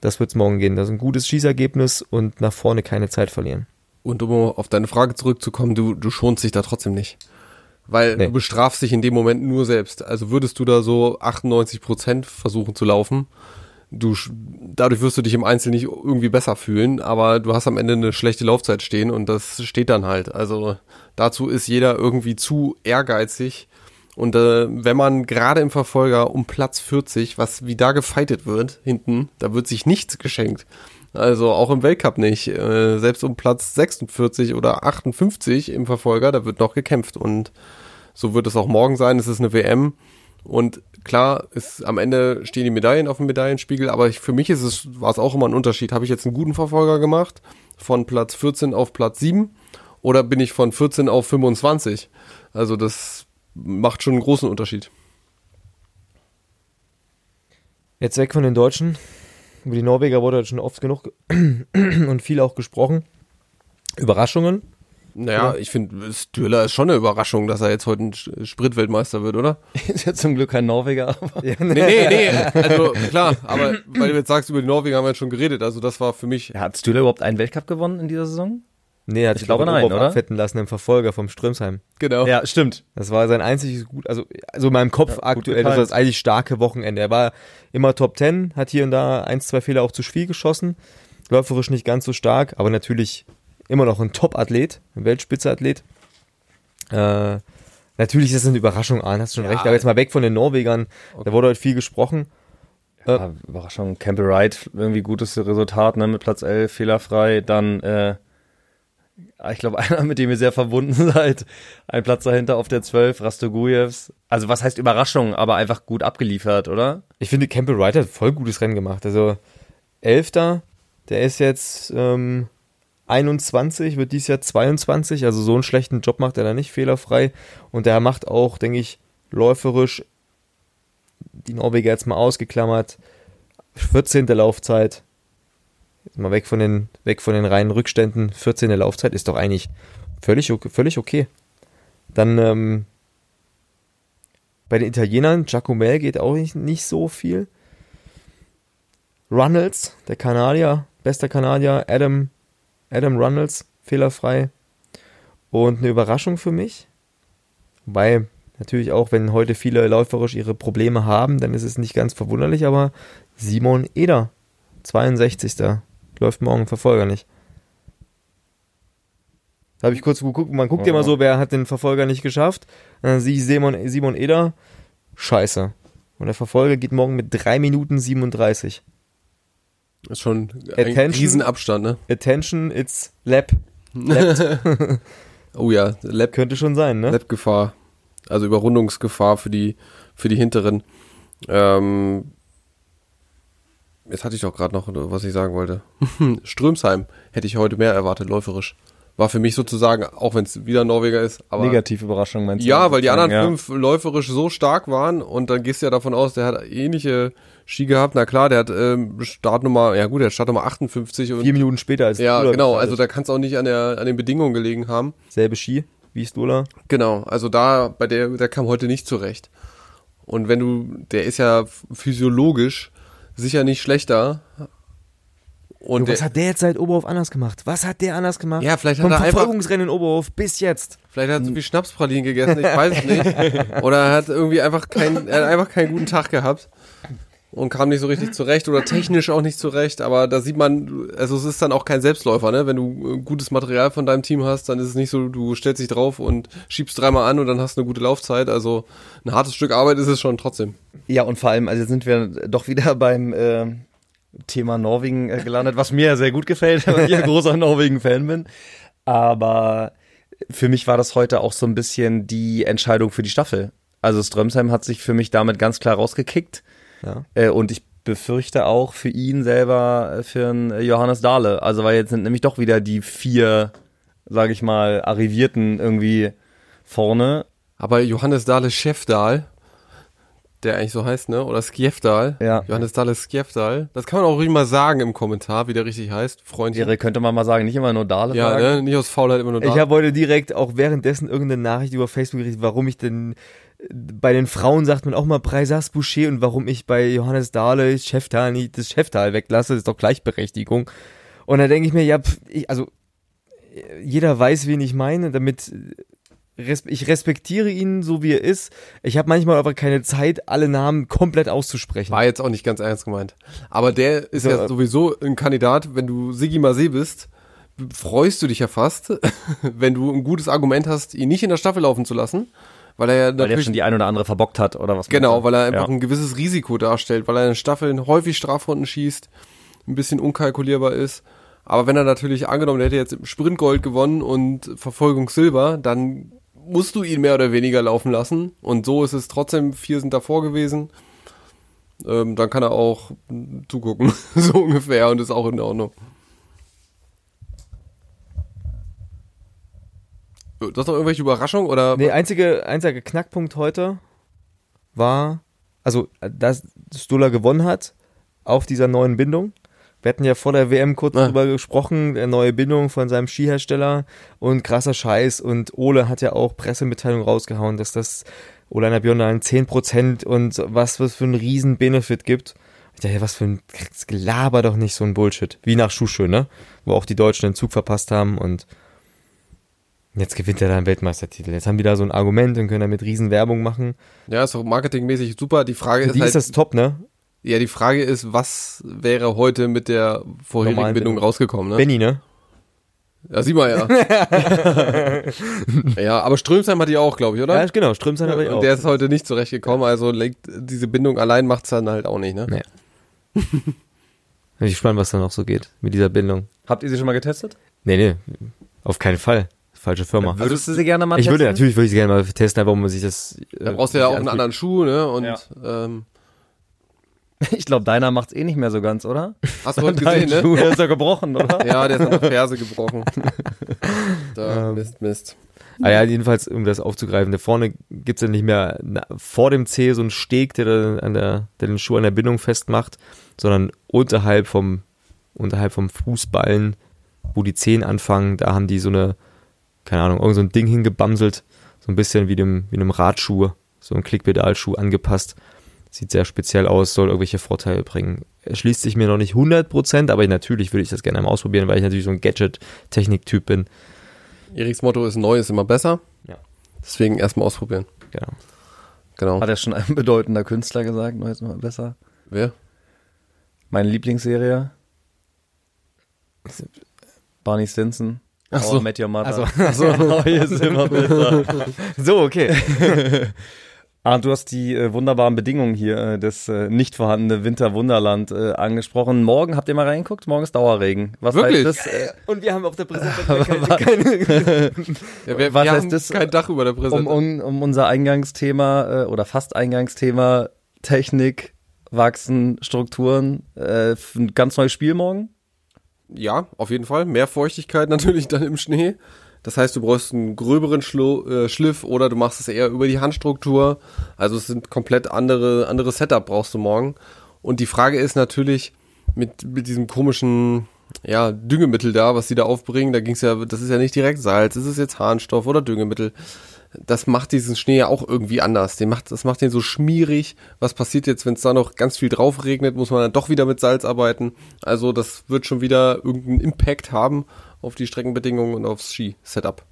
Das wird's morgen gehen. Das ist ein gutes Schießergebnis und nach vorne keine Zeit verlieren. Und um auf deine Frage zurückzukommen, du, du schonst dich da trotzdem nicht. Weil Nee. du bestrafst dich in dem Moment nur selbst. Also würdest du da so 98 Prozent versuchen zu laufen, du, dadurch wirst du dich im Einzel nicht irgendwie besser fühlen, aber du hast am Ende eine schlechte Laufzeit stehen und das steht dann halt. Also dazu ist jeder irgendwie zu ehrgeizig. Und äh, wenn man gerade im Verfolger um Platz 40, was wie da gefeitet wird, hinten, da wird sich nichts geschenkt. Also auch im Weltcup nicht. Äh, selbst um Platz 46 oder 58 im Verfolger, da wird noch gekämpft. Und so wird es auch morgen sein. Es ist eine WM. Und klar, ist, am Ende stehen die Medaillen auf dem Medaillenspiegel, aber ich, für mich ist es, war es auch immer ein Unterschied. Habe ich jetzt einen guten Verfolger gemacht, von Platz 14 auf Platz 7, oder bin ich von 14 auf 25? Also das macht schon einen großen Unterschied. Jetzt weg von den Deutschen. Über die Norweger wurde schon oft genug ge- und viel auch gesprochen. Überraschungen. Naja, ich finde, Stürler ist schon eine Überraschung, dass er jetzt heute ein Spritweltmeister wird, oder? ist ja zum Glück kein Norweger, aber. Nee, nee, nee, also klar, aber weil du jetzt sagst, über die Norweger haben wir jetzt schon geredet, also das war für mich, Hat Stühler überhaupt einen Weltcup gewonnen in dieser Saison? Nee, er hat Ich sich glaube auch nein, oder? abfetten lassen im Verfolger vom Strömsheim. genau. Ja, stimmt. Das war sein einziges gut, also, also in meinem Kopf Ja, aktuell, das war das eigentlich starke Wochenende. Er war immer Top 10, hat hier und da ein, zwei Fehler auch zu viel geschossen. Läuferisch nicht ganz so stark, aber natürlich immer noch ein Top-Athlet, ein Weltspitze-Athlet. Äh, natürlich ist das eine Überraschung, Arne, hast du schon recht. Aber jetzt mal weg von den Norwegern, da wurde heute viel gesprochen. Ja, Überraschung. Campbell Wright, irgendwie gutes Resultat, ne, mit Platz 11, fehlerfrei. Dann, äh, ich glaube, einer, mit dem ihr sehr verbunden seid. Ein Platz dahinter auf der 12, Rastogujevs. Also, was heißt Überraschung, aber einfach gut abgeliefert, oder? Ich finde, Campbell Wright hat voll gutes Rennen gemacht. Also, Elfter, der ist jetzt ähm, 21, wird dieses Jahr 22. Also, so einen schlechten Job macht er da nicht fehlerfrei. Und der macht auch, denke ich, läuferisch die Norweger jetzt mal ausgeklammert. 14. Laufzeit. Jetzt mal weg von den, weg von den reinen Rückständen. 14. Laufzeit ist doch eigentlich völlig, völlig okay. Dann ähm, bei den Italienern, Giacomel geht auch nicht, nicht so viel. Runnels, der Kanadier, bester Kanadier, Adam, Adam Runnels, fehlerfrei. Und eine Überraschung für mich. Wobei, natürlich auch, wenn heute viele läuferisch ihre Probleme haben, dann ist es nicht ganz verwunderlich, aber Simon Eder, 62. Läuft morgen Verfolger nicht. Da habe ich kurz geguckt, man guckt ja immer so, wer hat den Verfolger nicht geschafft. Dann sehe ich Simon, Simon Eder, scheiße. Und der Verfolger geht morgen mit 3 Minuten 37. Ist schon ein Attention. Riesenabstand, ne? Attention, it's lap Oh ja, Lab, Könnte schon sein, ne? Lab-Gefahr. Also Überrundungsgefahr für die, für die hinteren. Ähm, jetzt hatte ich doch gerade noch, was ich sagen wollte. Strömsheim hätte ich heute mehr erwartet, läuferisch. War für mich sozusagen, auch wenn es wieder Norweger ist, aber. Negative Überraschung meinst du? Ja, weil die anderen ja. fünf läuferisch so stark waren und dann gehst du ja davon aus, der hat ähnliche Ski gehabt. Na klar, der hat ähm, Startnummer, ja gut, der hat Startnummer 58 und Vier Minuten später als ja, Stola genau, also da kann es auch nicht an, der, an den Bedingungen gelegen haben. Selbe Ski wie Stola. Genau, also da, bei der, der kam heute nicht zurecht. Und wenn du, der ist ja physiologisch sicher nicht schlechter. Und was der, hat der jetzt seit Oberhof anders gemacht? Was hat der anders gemacht? Ja, vielleicht hat Vom er einfach- Verfolgungsrennen in Oberhof bis jetzt. vielleicht hat er zu viel Schnapspralinen gegessen, ich weiß es nicht. Oder er hat irgendwie einfach keinen, er hat einfach keinen guten Tag gehabt. Und kam nicht so richtig zurecht oder technisch auch nicht zurecht, aber da sieht man, also es ist dann auch kein Selbstläufer, ne? Wenn du äh, gutes Material von deinem Team hast, dann ist es nicht so, du stellst dich drauf und schiebst dreimal an und dann hast du eine gute Laufzeit. Also ein hartes Stück Arbeit ist es schon trotzdem. Ja, und vor allem, also sind wir doch wieder beim äh, Thema Norwegen äh, gelandet, was mir ja sehr gut gefällt, weil ich ein großer Norwegen-Fan bin. Aber für mich war das heute auch so ein bisschen die Entscheidung für die Staffel. Also Strömsheim hat sich für mich damit ganz klar rausgekickt. Ja. Äh, und ich befürchte auch für ihn selber, äh, für einen Johannes Dahle. Also weil jetzt sind nämlich doch wieder die vier, sage ich mal, Arrivierten irgendwie vorne. Aber Johannes Dahle Chefdahl, der eigentlich so heißt, ne? Oder Skjefdal. Ja. Johannes Dahle Skjefdal. Das kann man auch ruhig mal sagen im Kommentar, wie der richtig heißt. Freundchen. Wäre, könnte man mal sagen, nicht immer nur Dahle Ja, sagen. ne? Nicht aus Faulheit immer nur Ich Dahle. habe heute direkt auch währenddessen irgendeine Nachricht über Facebook gekriegt, warum ich denn äh, bei den Frauen sagt man auch mal Preisas Boucher und warum ich bei Johannes Dahle Cheftal nicht das Cheftal weglasse, ist doch Gleichberechtigung. Und da denke ich mir, ja, pf, ich, also jeder weiß, wen ich meine, damit äh, res ich respektiere ihn so wie er ist. Ich habe manchmal aber keine Zeit, alle Namen komplett auszusprechen. War jetzt auch nicht ganz ernst gemeint. Aber der ist So, ja äh, sowieso ein Kandidat, wenn du Sigi Masé bist, freust du dich ja fast, wenn du ein gutes Argument hast, ihn nicht in der Staffel laufen zu lassen, weil er ja Weil der natürlich schon die ein oder andere verbockt hat oder was. Genau, weil er einfach ja. ein gewisses Risiko darstellt, weil er in Staffeln häufig Strafrunden schießt, ein bisschen unkalkulierbar ist. Aber wenn er natürlich angenommen, der hätte jetzt im Sprint Gold gewonnen und Verfolgung Silber, dann musst du ihn mehr oder weniger laufen lassen. Und so ist es trotzdem, vier sind davor gewesen. Ähm, dann kann er auch zugucken, so ungefähr, und ist auch in Ordnung. Du hast noch irgendwelche Überraschungen oder? Nee, einzige, einziger Knackpunkt heute war, also, dass Stola gewonnen hat auf dieser neuen Bindung. Wir hatten ja vor der WM kurz Ah. drüber gesprochen, der neue Bindung von seinem Skihersteller und krasser Scheiß. Und Ole hat ja auch Pressemitteilung rausgehauen, dass das Oleiner Björndalen 10% und was was für einen riesen Benefit gibt. Ich dachte, was für ein Gelaber doch nicht so ein Bullshit. Wie nach Schuschö, ne? Wo auch die Deutschen den Zug verpasst haben und Jetzt gewinnt er da einen Weltmeistertitel. Jetzt haben die da so ein Argument und können damit riesen Werbung machen. Ja, ist doch marketingmäßig super. Die Frage ist die halt, ist das top, ne? Ja, die Frage ist, was wäre heute mit der vorherigen Normalen Bindung Bindung. rausgekommen, ne? Benny, ne? Ja, sieh mal, ja. ja, aber Strömsheim hat die auch, glaube ich, oder? Ja, genau, Strömsheim ich Und auch. der ist heute nicht zurechtgekommen, also legt, diese Bindung allein macht's dann halt auch nicht, ne? Nee. Bin ich gespannt, was da noch so geht mit dieser Bindung. Habt ihr sie schon mal getestet? Nee, nee, auf keinen Fall. Falsche Firma. Würdest du sie gerne mal ich testen? würde natürlich würde ich gerne mal testen, einfach um man sich das. äh, Da brauchst du ja auch einen anderen Schuh, ne? Und Ja. ähm, Ich glaube, deiner macht's eh nicht mehr so ganz, oder? hast du heute gesehen, ne? Der ist ja gebrochen, oder? Ja, der ist an der Ferse gebrochen. da, Ähm. Mist, Mist. Ah ja, jedenfalls, um das aufzugreifen, da vorne gibt's ja nicht mehr na, vor dem C so einen Steg, der, da an der, der den Schuh an der Bindung festmacht, sondern unterhalb vom, unterhalb vom Fußballen, wo die Zehen anfangen, da haben die so eine, keine Ahnung, irgend so ein Ding hingebamselt, so ein bisschen wie dem, wie einem Radschuh, so ein Klickpedalschuh angepasst. Sieht sehr speziell aus, soll irgendwelche Vorteile bringen. Erschließt sich mir noch nicht 100%, aber natürlich würde ich das gerne einmal ausprobieren, weil ich natürlich so ein Gadget-Technik-Typ bin. Eriks Motto ist neu ist immer besser. Ja. Deswegen erstmal ausprobieren. Genau. Genau. Hat ja schon ein bedeutender Künstler gesagt, neues mal besser. Wer? Meine Lieblingsserie. Barney Stinson. Ach so. Met Your Mother. Ach so. Neu ist immer besser. So, okay. Ah, du hast die äh, wunderbaren Bedingungen hier, äh, das äh, nicht vorhandene Winterwunderland äh, angesprochen. Morgen, habt ihr mal reingeguckt? Morgen ist Dauerregen. Was Wirklich? heißt das? Äh, Und wir haben auf der Präsentation keine, keine Ja, wir, Was wir heißt haben das? kein Dach über der um, Präsentation. um, um unser Eingangsthema äh, oder fast Eingangsthema Technik, Wachsen, Strukturen. Äh, ein ganz neues Spiel morgen. Ja, auf jeden Fall. Mehr Feuchtigkeit natürlich dann im Schnee. Das heißt, du brauchst einen gröberen Schlo äh, Schliff oder du machst es eher über die Handstruktur. Also es sind komplett andere, andere Setup brauchst du morgen. Und die Frage ist natürlich mit, mit diesem komischen ja, Düngemittel da, was sie da aufbringen, da ging's ja, das ist ja nicht direkt Salz, ist es jetzt Harnstoff oder Düngemittel. Das macht diesen Schnee ja auch irgendwie anders. Den macht, das macht den so schmierig. Was passiert jetzt, wenn es da noch ganz viel drauf regnet? Muss man dann doch wieder mit Salz arbeiten? Also das wird schon wieder irgendeinen Impact haben auf die Streckenbedingungen und aufs Ski-Setup.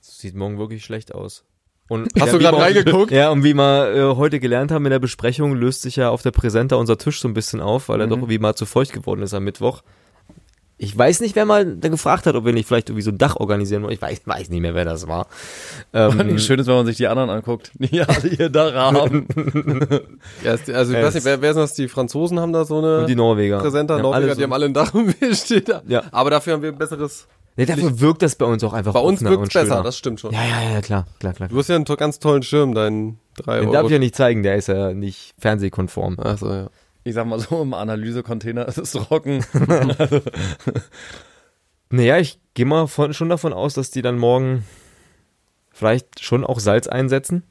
Sieht morgen wirklich schlecht aus. Und Hast du wie gerade reingeguckt? Ja, und wie wir äh, heute gelernt haben in der Besprechung, löst sich ja auf der Präsenta unser Tisch so ein bisschen auf, weil er doch irgendwie mal zu feucht geworden ist am Mittwoch. Ich weiß nicht, wer mal da gefragt hat, ob wir nicht vielleicht irgendwie so ein Dach organisieren wollen. Ich weiß, weiß nicht mehr, wer das war. Ähm, Schön ist, wenn man sich die anderen anguckt. Die alle hier da haben. Ja, ist- also ich Ja, weiß nicht, wer, wer sind das? Die Franzosen haben da so eine und die Norweger. Präsenter, Die haben Norweger, alle die so- haben alle ein Dach und wir stehen da. Ja. Aber dafür haben wir ein besseres. Nee, dafür wirkt das bei uns auch einfach Bei uns wirkt und es besser, das stimmt schon. Ja, ja, ja, klar, klar, klar. Du hast ja einen to ganz tollen Schirm, deinen 3 Den Euro. darf ich ja nicht zeigen, der ist ja nicht fernsehkonform. Achso, ja. Ich sag mal so, im Analysecontainer ist es trocken. Naja, ich gehe mal von, schon davon aus, dass die dann morgen vielleicht schon auch Salz einsetzen.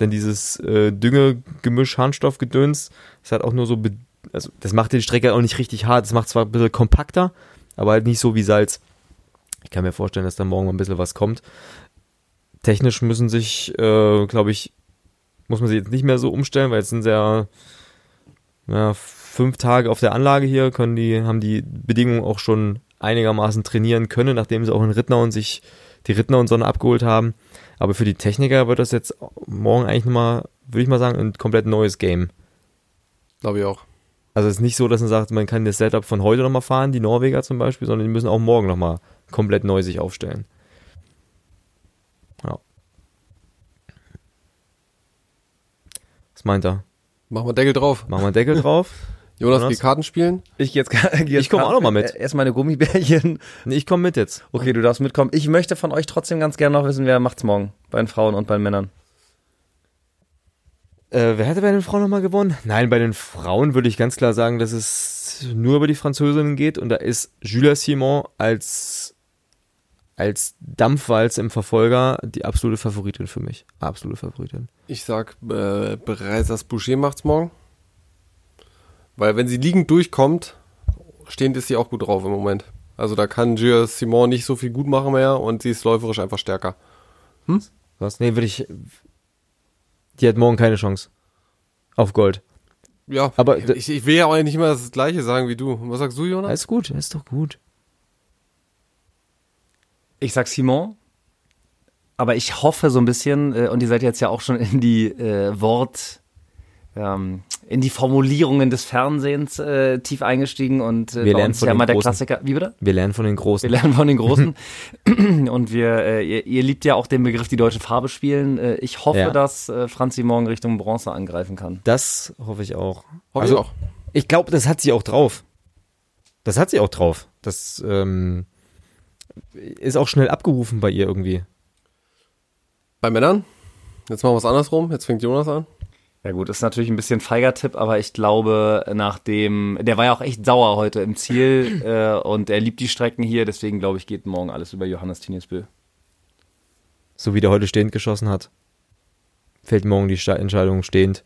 Denn dieses äh, Düngegemisch, Harnstoffgedöns, ist halt auch nur so, also das macht die Strecke auch nicht richtig hart. Es macht zwar ein bisschen kompakter, aber halt nicht so wie Salz. Ich kann mir vorstellen, dass da morgen mal ein bisschen was kommt. Technisch müssen sich, äh, glaube ich, muss man sich jetzt nicht mehr so umstellen, weil jetzt sind sie ja, ja fünf Tage auf der Anlage hier, können die, haben die Bedingungen auch schon einigermaßen trainieren können, nachdem sie auch in Rittner und sich die Rittner und Sonne abgeholt haben. Aber für die Techniker wird das jetzt morgen eigentlich nochmal, würde ich mal sagen, ein komplett neues Game. Glaube ich auch. Also es ist nicht so, dass man sagt, man kann das Setup von heute nochmal fahren, die Norweger zum Beispiel, sondern die müssen auch morgen nochmal komplett neu sich aufstellen. Ja. Was meint er? Machen wir Deckel drauf. Machen wir Deckel drauf? Jonas, Jonas? geh Karten spielen. Ich jetzt, jetzt Ich komm auch noch mal mit. Erst meine Gummibärchen. Nee, ich komme mit jetzt. Okay, du darfst mitkommen. Ich möchte von euch trotzdem ganz gerne noch wissen, wer macht's morgen. Bei den Frauen und bei den Männern. Äh, wer hätte bei den Frauen nochmal gewonnen? Nein, bei den Frauen würde ich ganz klar sagen, dass es nur über die Französinnen geht und da ist Julia Simon als, als Dampfwalz im Verfolger die absolute Favoritin für mich. Absolute Favoritin. Ich sag, äh, bereits das Boucher macht's morgen. Weil wenn sie liegend durchkommt, stehend ist sie auch gut drauf im Moment. Also da kann Gia Simon nicht so viel gut machen mehr und sie ist läuferisch einfach stärker. Was? Nee, würde ich. Die hat morgen keine Chance. Auf Gold. Ja, Aber- ich, ich will ja auch nicht immer das gleiche sagen wie du. Was sagst du, Jonas? Alles gut, ist doch gut. Ich sag Simon. Aber ich hoffe so ein bisschen, äh, und ihr seid jetzt ja auch schon in die äh, Wort, ähm, in die Formulierungen des Fernsehens äh, tief eingestiegen und äh, Wir lernen von ja den mal der Großen. Klassiker. Wie bitte? Wir lernen von den Großen. Wir lernen von den Großen. und wir, äh, ihr, ihr liebt ja auch den Begriff die deutsche Farbe spielen. Äh, ich hoffe, Ja. dass äh, Franzi morgen Richtung Bronze angreifen kann. Das hoffe ich auch. Hoffe also, ich auch. Ich glaube, das hat sie auch drauf. Das hat sie auch drauf. Das ähm, ist auch schnell abgerufen bei ihr irgendwie. Bei Männern? Jetzt machen wir es andersrum. Jetzt fängt Jonas an. Ja gut, ist natürlich ein bisschen feiger Tipp, aber ich glaube, nach dem, der war ja auch echt sauer heute im Ziel äh, und er liebt die Strecken hier, deswegen glaube ich, geht morgen alles über Johannes Tiniusbö. So wie der heute stehend geschossen hat, fällt morgen die Entscheidung stehend.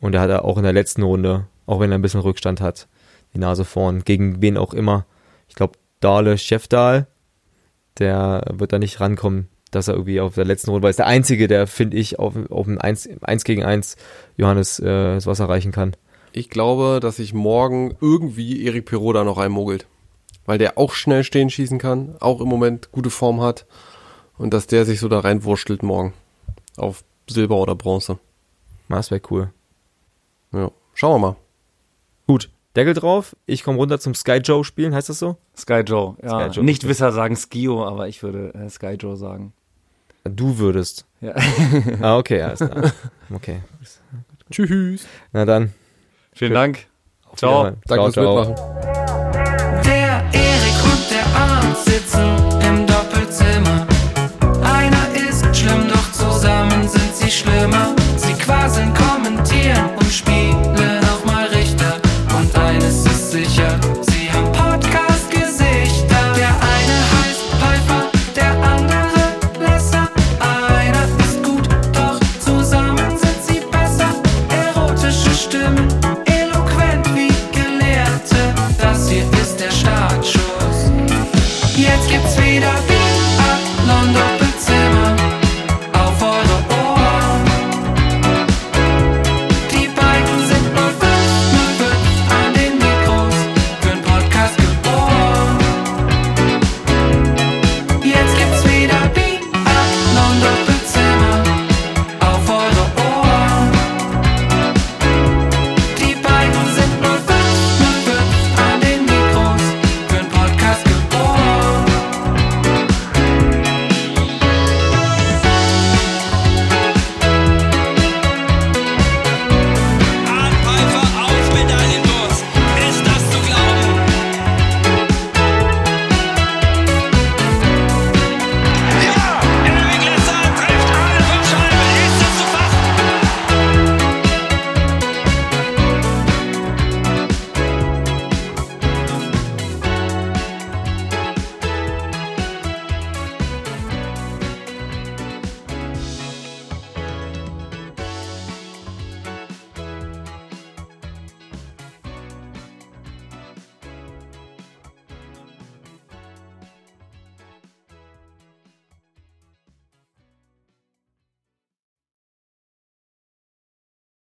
Und er hat er auch in der letzten Runde, auch wenn er ein bisschen Rückstand hat, die Nase vorn, gegen wen auch immer. Ich glaube, Dahle Chefdahl, der wird da nicht rankommen, dass er irgendwie auf der letzten Runde, weil er ist der Einzige, der, finde ich, auf, auf ein 1, 1 gegen 1 Johannes äh, das Wasser reichen kann. Ich glaube, dass sich morgen irgendwie Erik Perot da noch reinmogelt. Weil der auch schnell stehen schießen kann, auch im Moment gute Form hat. Und dass der sich so da reinwurschtelt morgen. Auf Silber oder Bronze. Das wäre cool. Ja. Schauen wir mal. Gut, Deckel drauf. Ich komme runter zum Sky Joe spielen, heißt das so? Sky Joe, ja. Sky Joe. Nicht Wisser sagen Skio, aber ich würde äh, Sky Joe sagen. Du würdest. Ja. Ah, okay, alles klar. Okay. Tschüss. Na dann. Vielen Dank. auf Ciao. Danke ciao, fürs ciao. Mitmachen. Der Erik und der Arndt sitzen im Doppelzimmer. Einer ist schlimm, doch zusammen sind sie schlimmer.